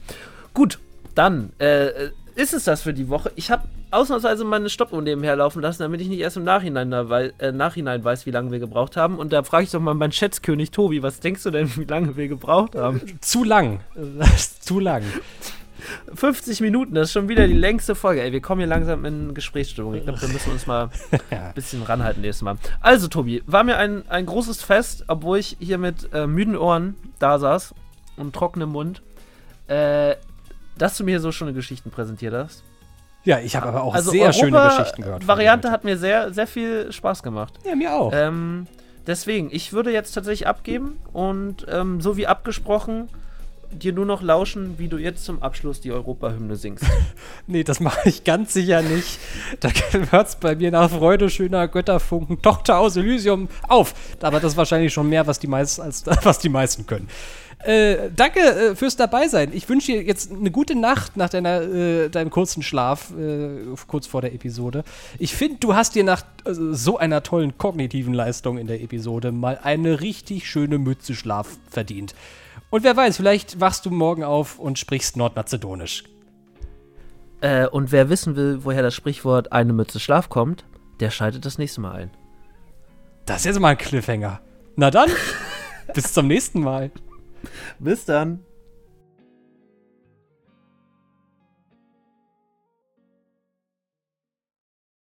Speaker 3: Gut, dann äh, ist es das für die Woche. Ich habe ausnahmsweise meine Stoppuhr nebenher laufen lassen, damit ich nicht erst im Nachhinein, weil, äh, Nachhinein weiß, wie lange wir gebraucht haben. Und da frage ich doch mal meinen Schätzkönig Tobi, was denkst du denn, wie lange wir gebraucht haben?
Speaker 2: Zu lang. Zu lang.
Speaker 3: 50 Minuten, das ist schon wieder die längste Folge. Ey, wir kommen hier langsam in Gesprächsstimmung. Ich glaube, wir müssen uns mal ein bisschen ranhalten nächstes Mal. Also, Tobi, war mir ein, ein großes Fest, obwohl ich hier mit äh, müden Ohren da saß und trockenem Mund, äh, dass du mir so schöne Geschichten präsentiert hast.
Speaker 2: Ja, ich habe aber auch also sehr Europa schöne Geschichten gehört.
Speaker 3: Variante hat mir sehr, sehr viel Spaß gemacht.
Speaker 2: Ja, mir auch.
Speaker 3: Ähm, deswegen, ich würde jetzt tatsächlich abgeben und ähm, so wie abgesprochen dir nur noch lauschen, wie du jetzt zum Abschluss die Europahymne singst.
Speaker 2: nee, das mache ich ganz sicher nicht. Da hört es bei mir nach Freude schöner Götterfunken, Tochter aus Elysium auf. Aber das ist wahrscheinlich schon mehr, was die, meist, als, was die meisten können. Äh, danke äh, fürs Dabeisein. Ich wünsche dir jetzt eine gute Nacht nach deiner, äh, deinem kurzen Schlaf, äh, kurz vor der Episode. Ich finde, du hast dir nach äh, so einer tollen kognitiven Leistung in der Episode mal eine richtig schöne Mütze Schlaf verdient. Und wer weiß, vielleicht wachst du morgen auf und sprichst Nordmazedonisch.
Speaker 3: Äh, und wer wissen will, woher das Sprichwort eine Mütze Schlaf kommt, der schaltet das nächste Mal ein.
Speaker 2: Das ist jetzt mal ein Cliffhanger. Na dann, bis zum nächsten Mal.
Speaker 3: Bis dann.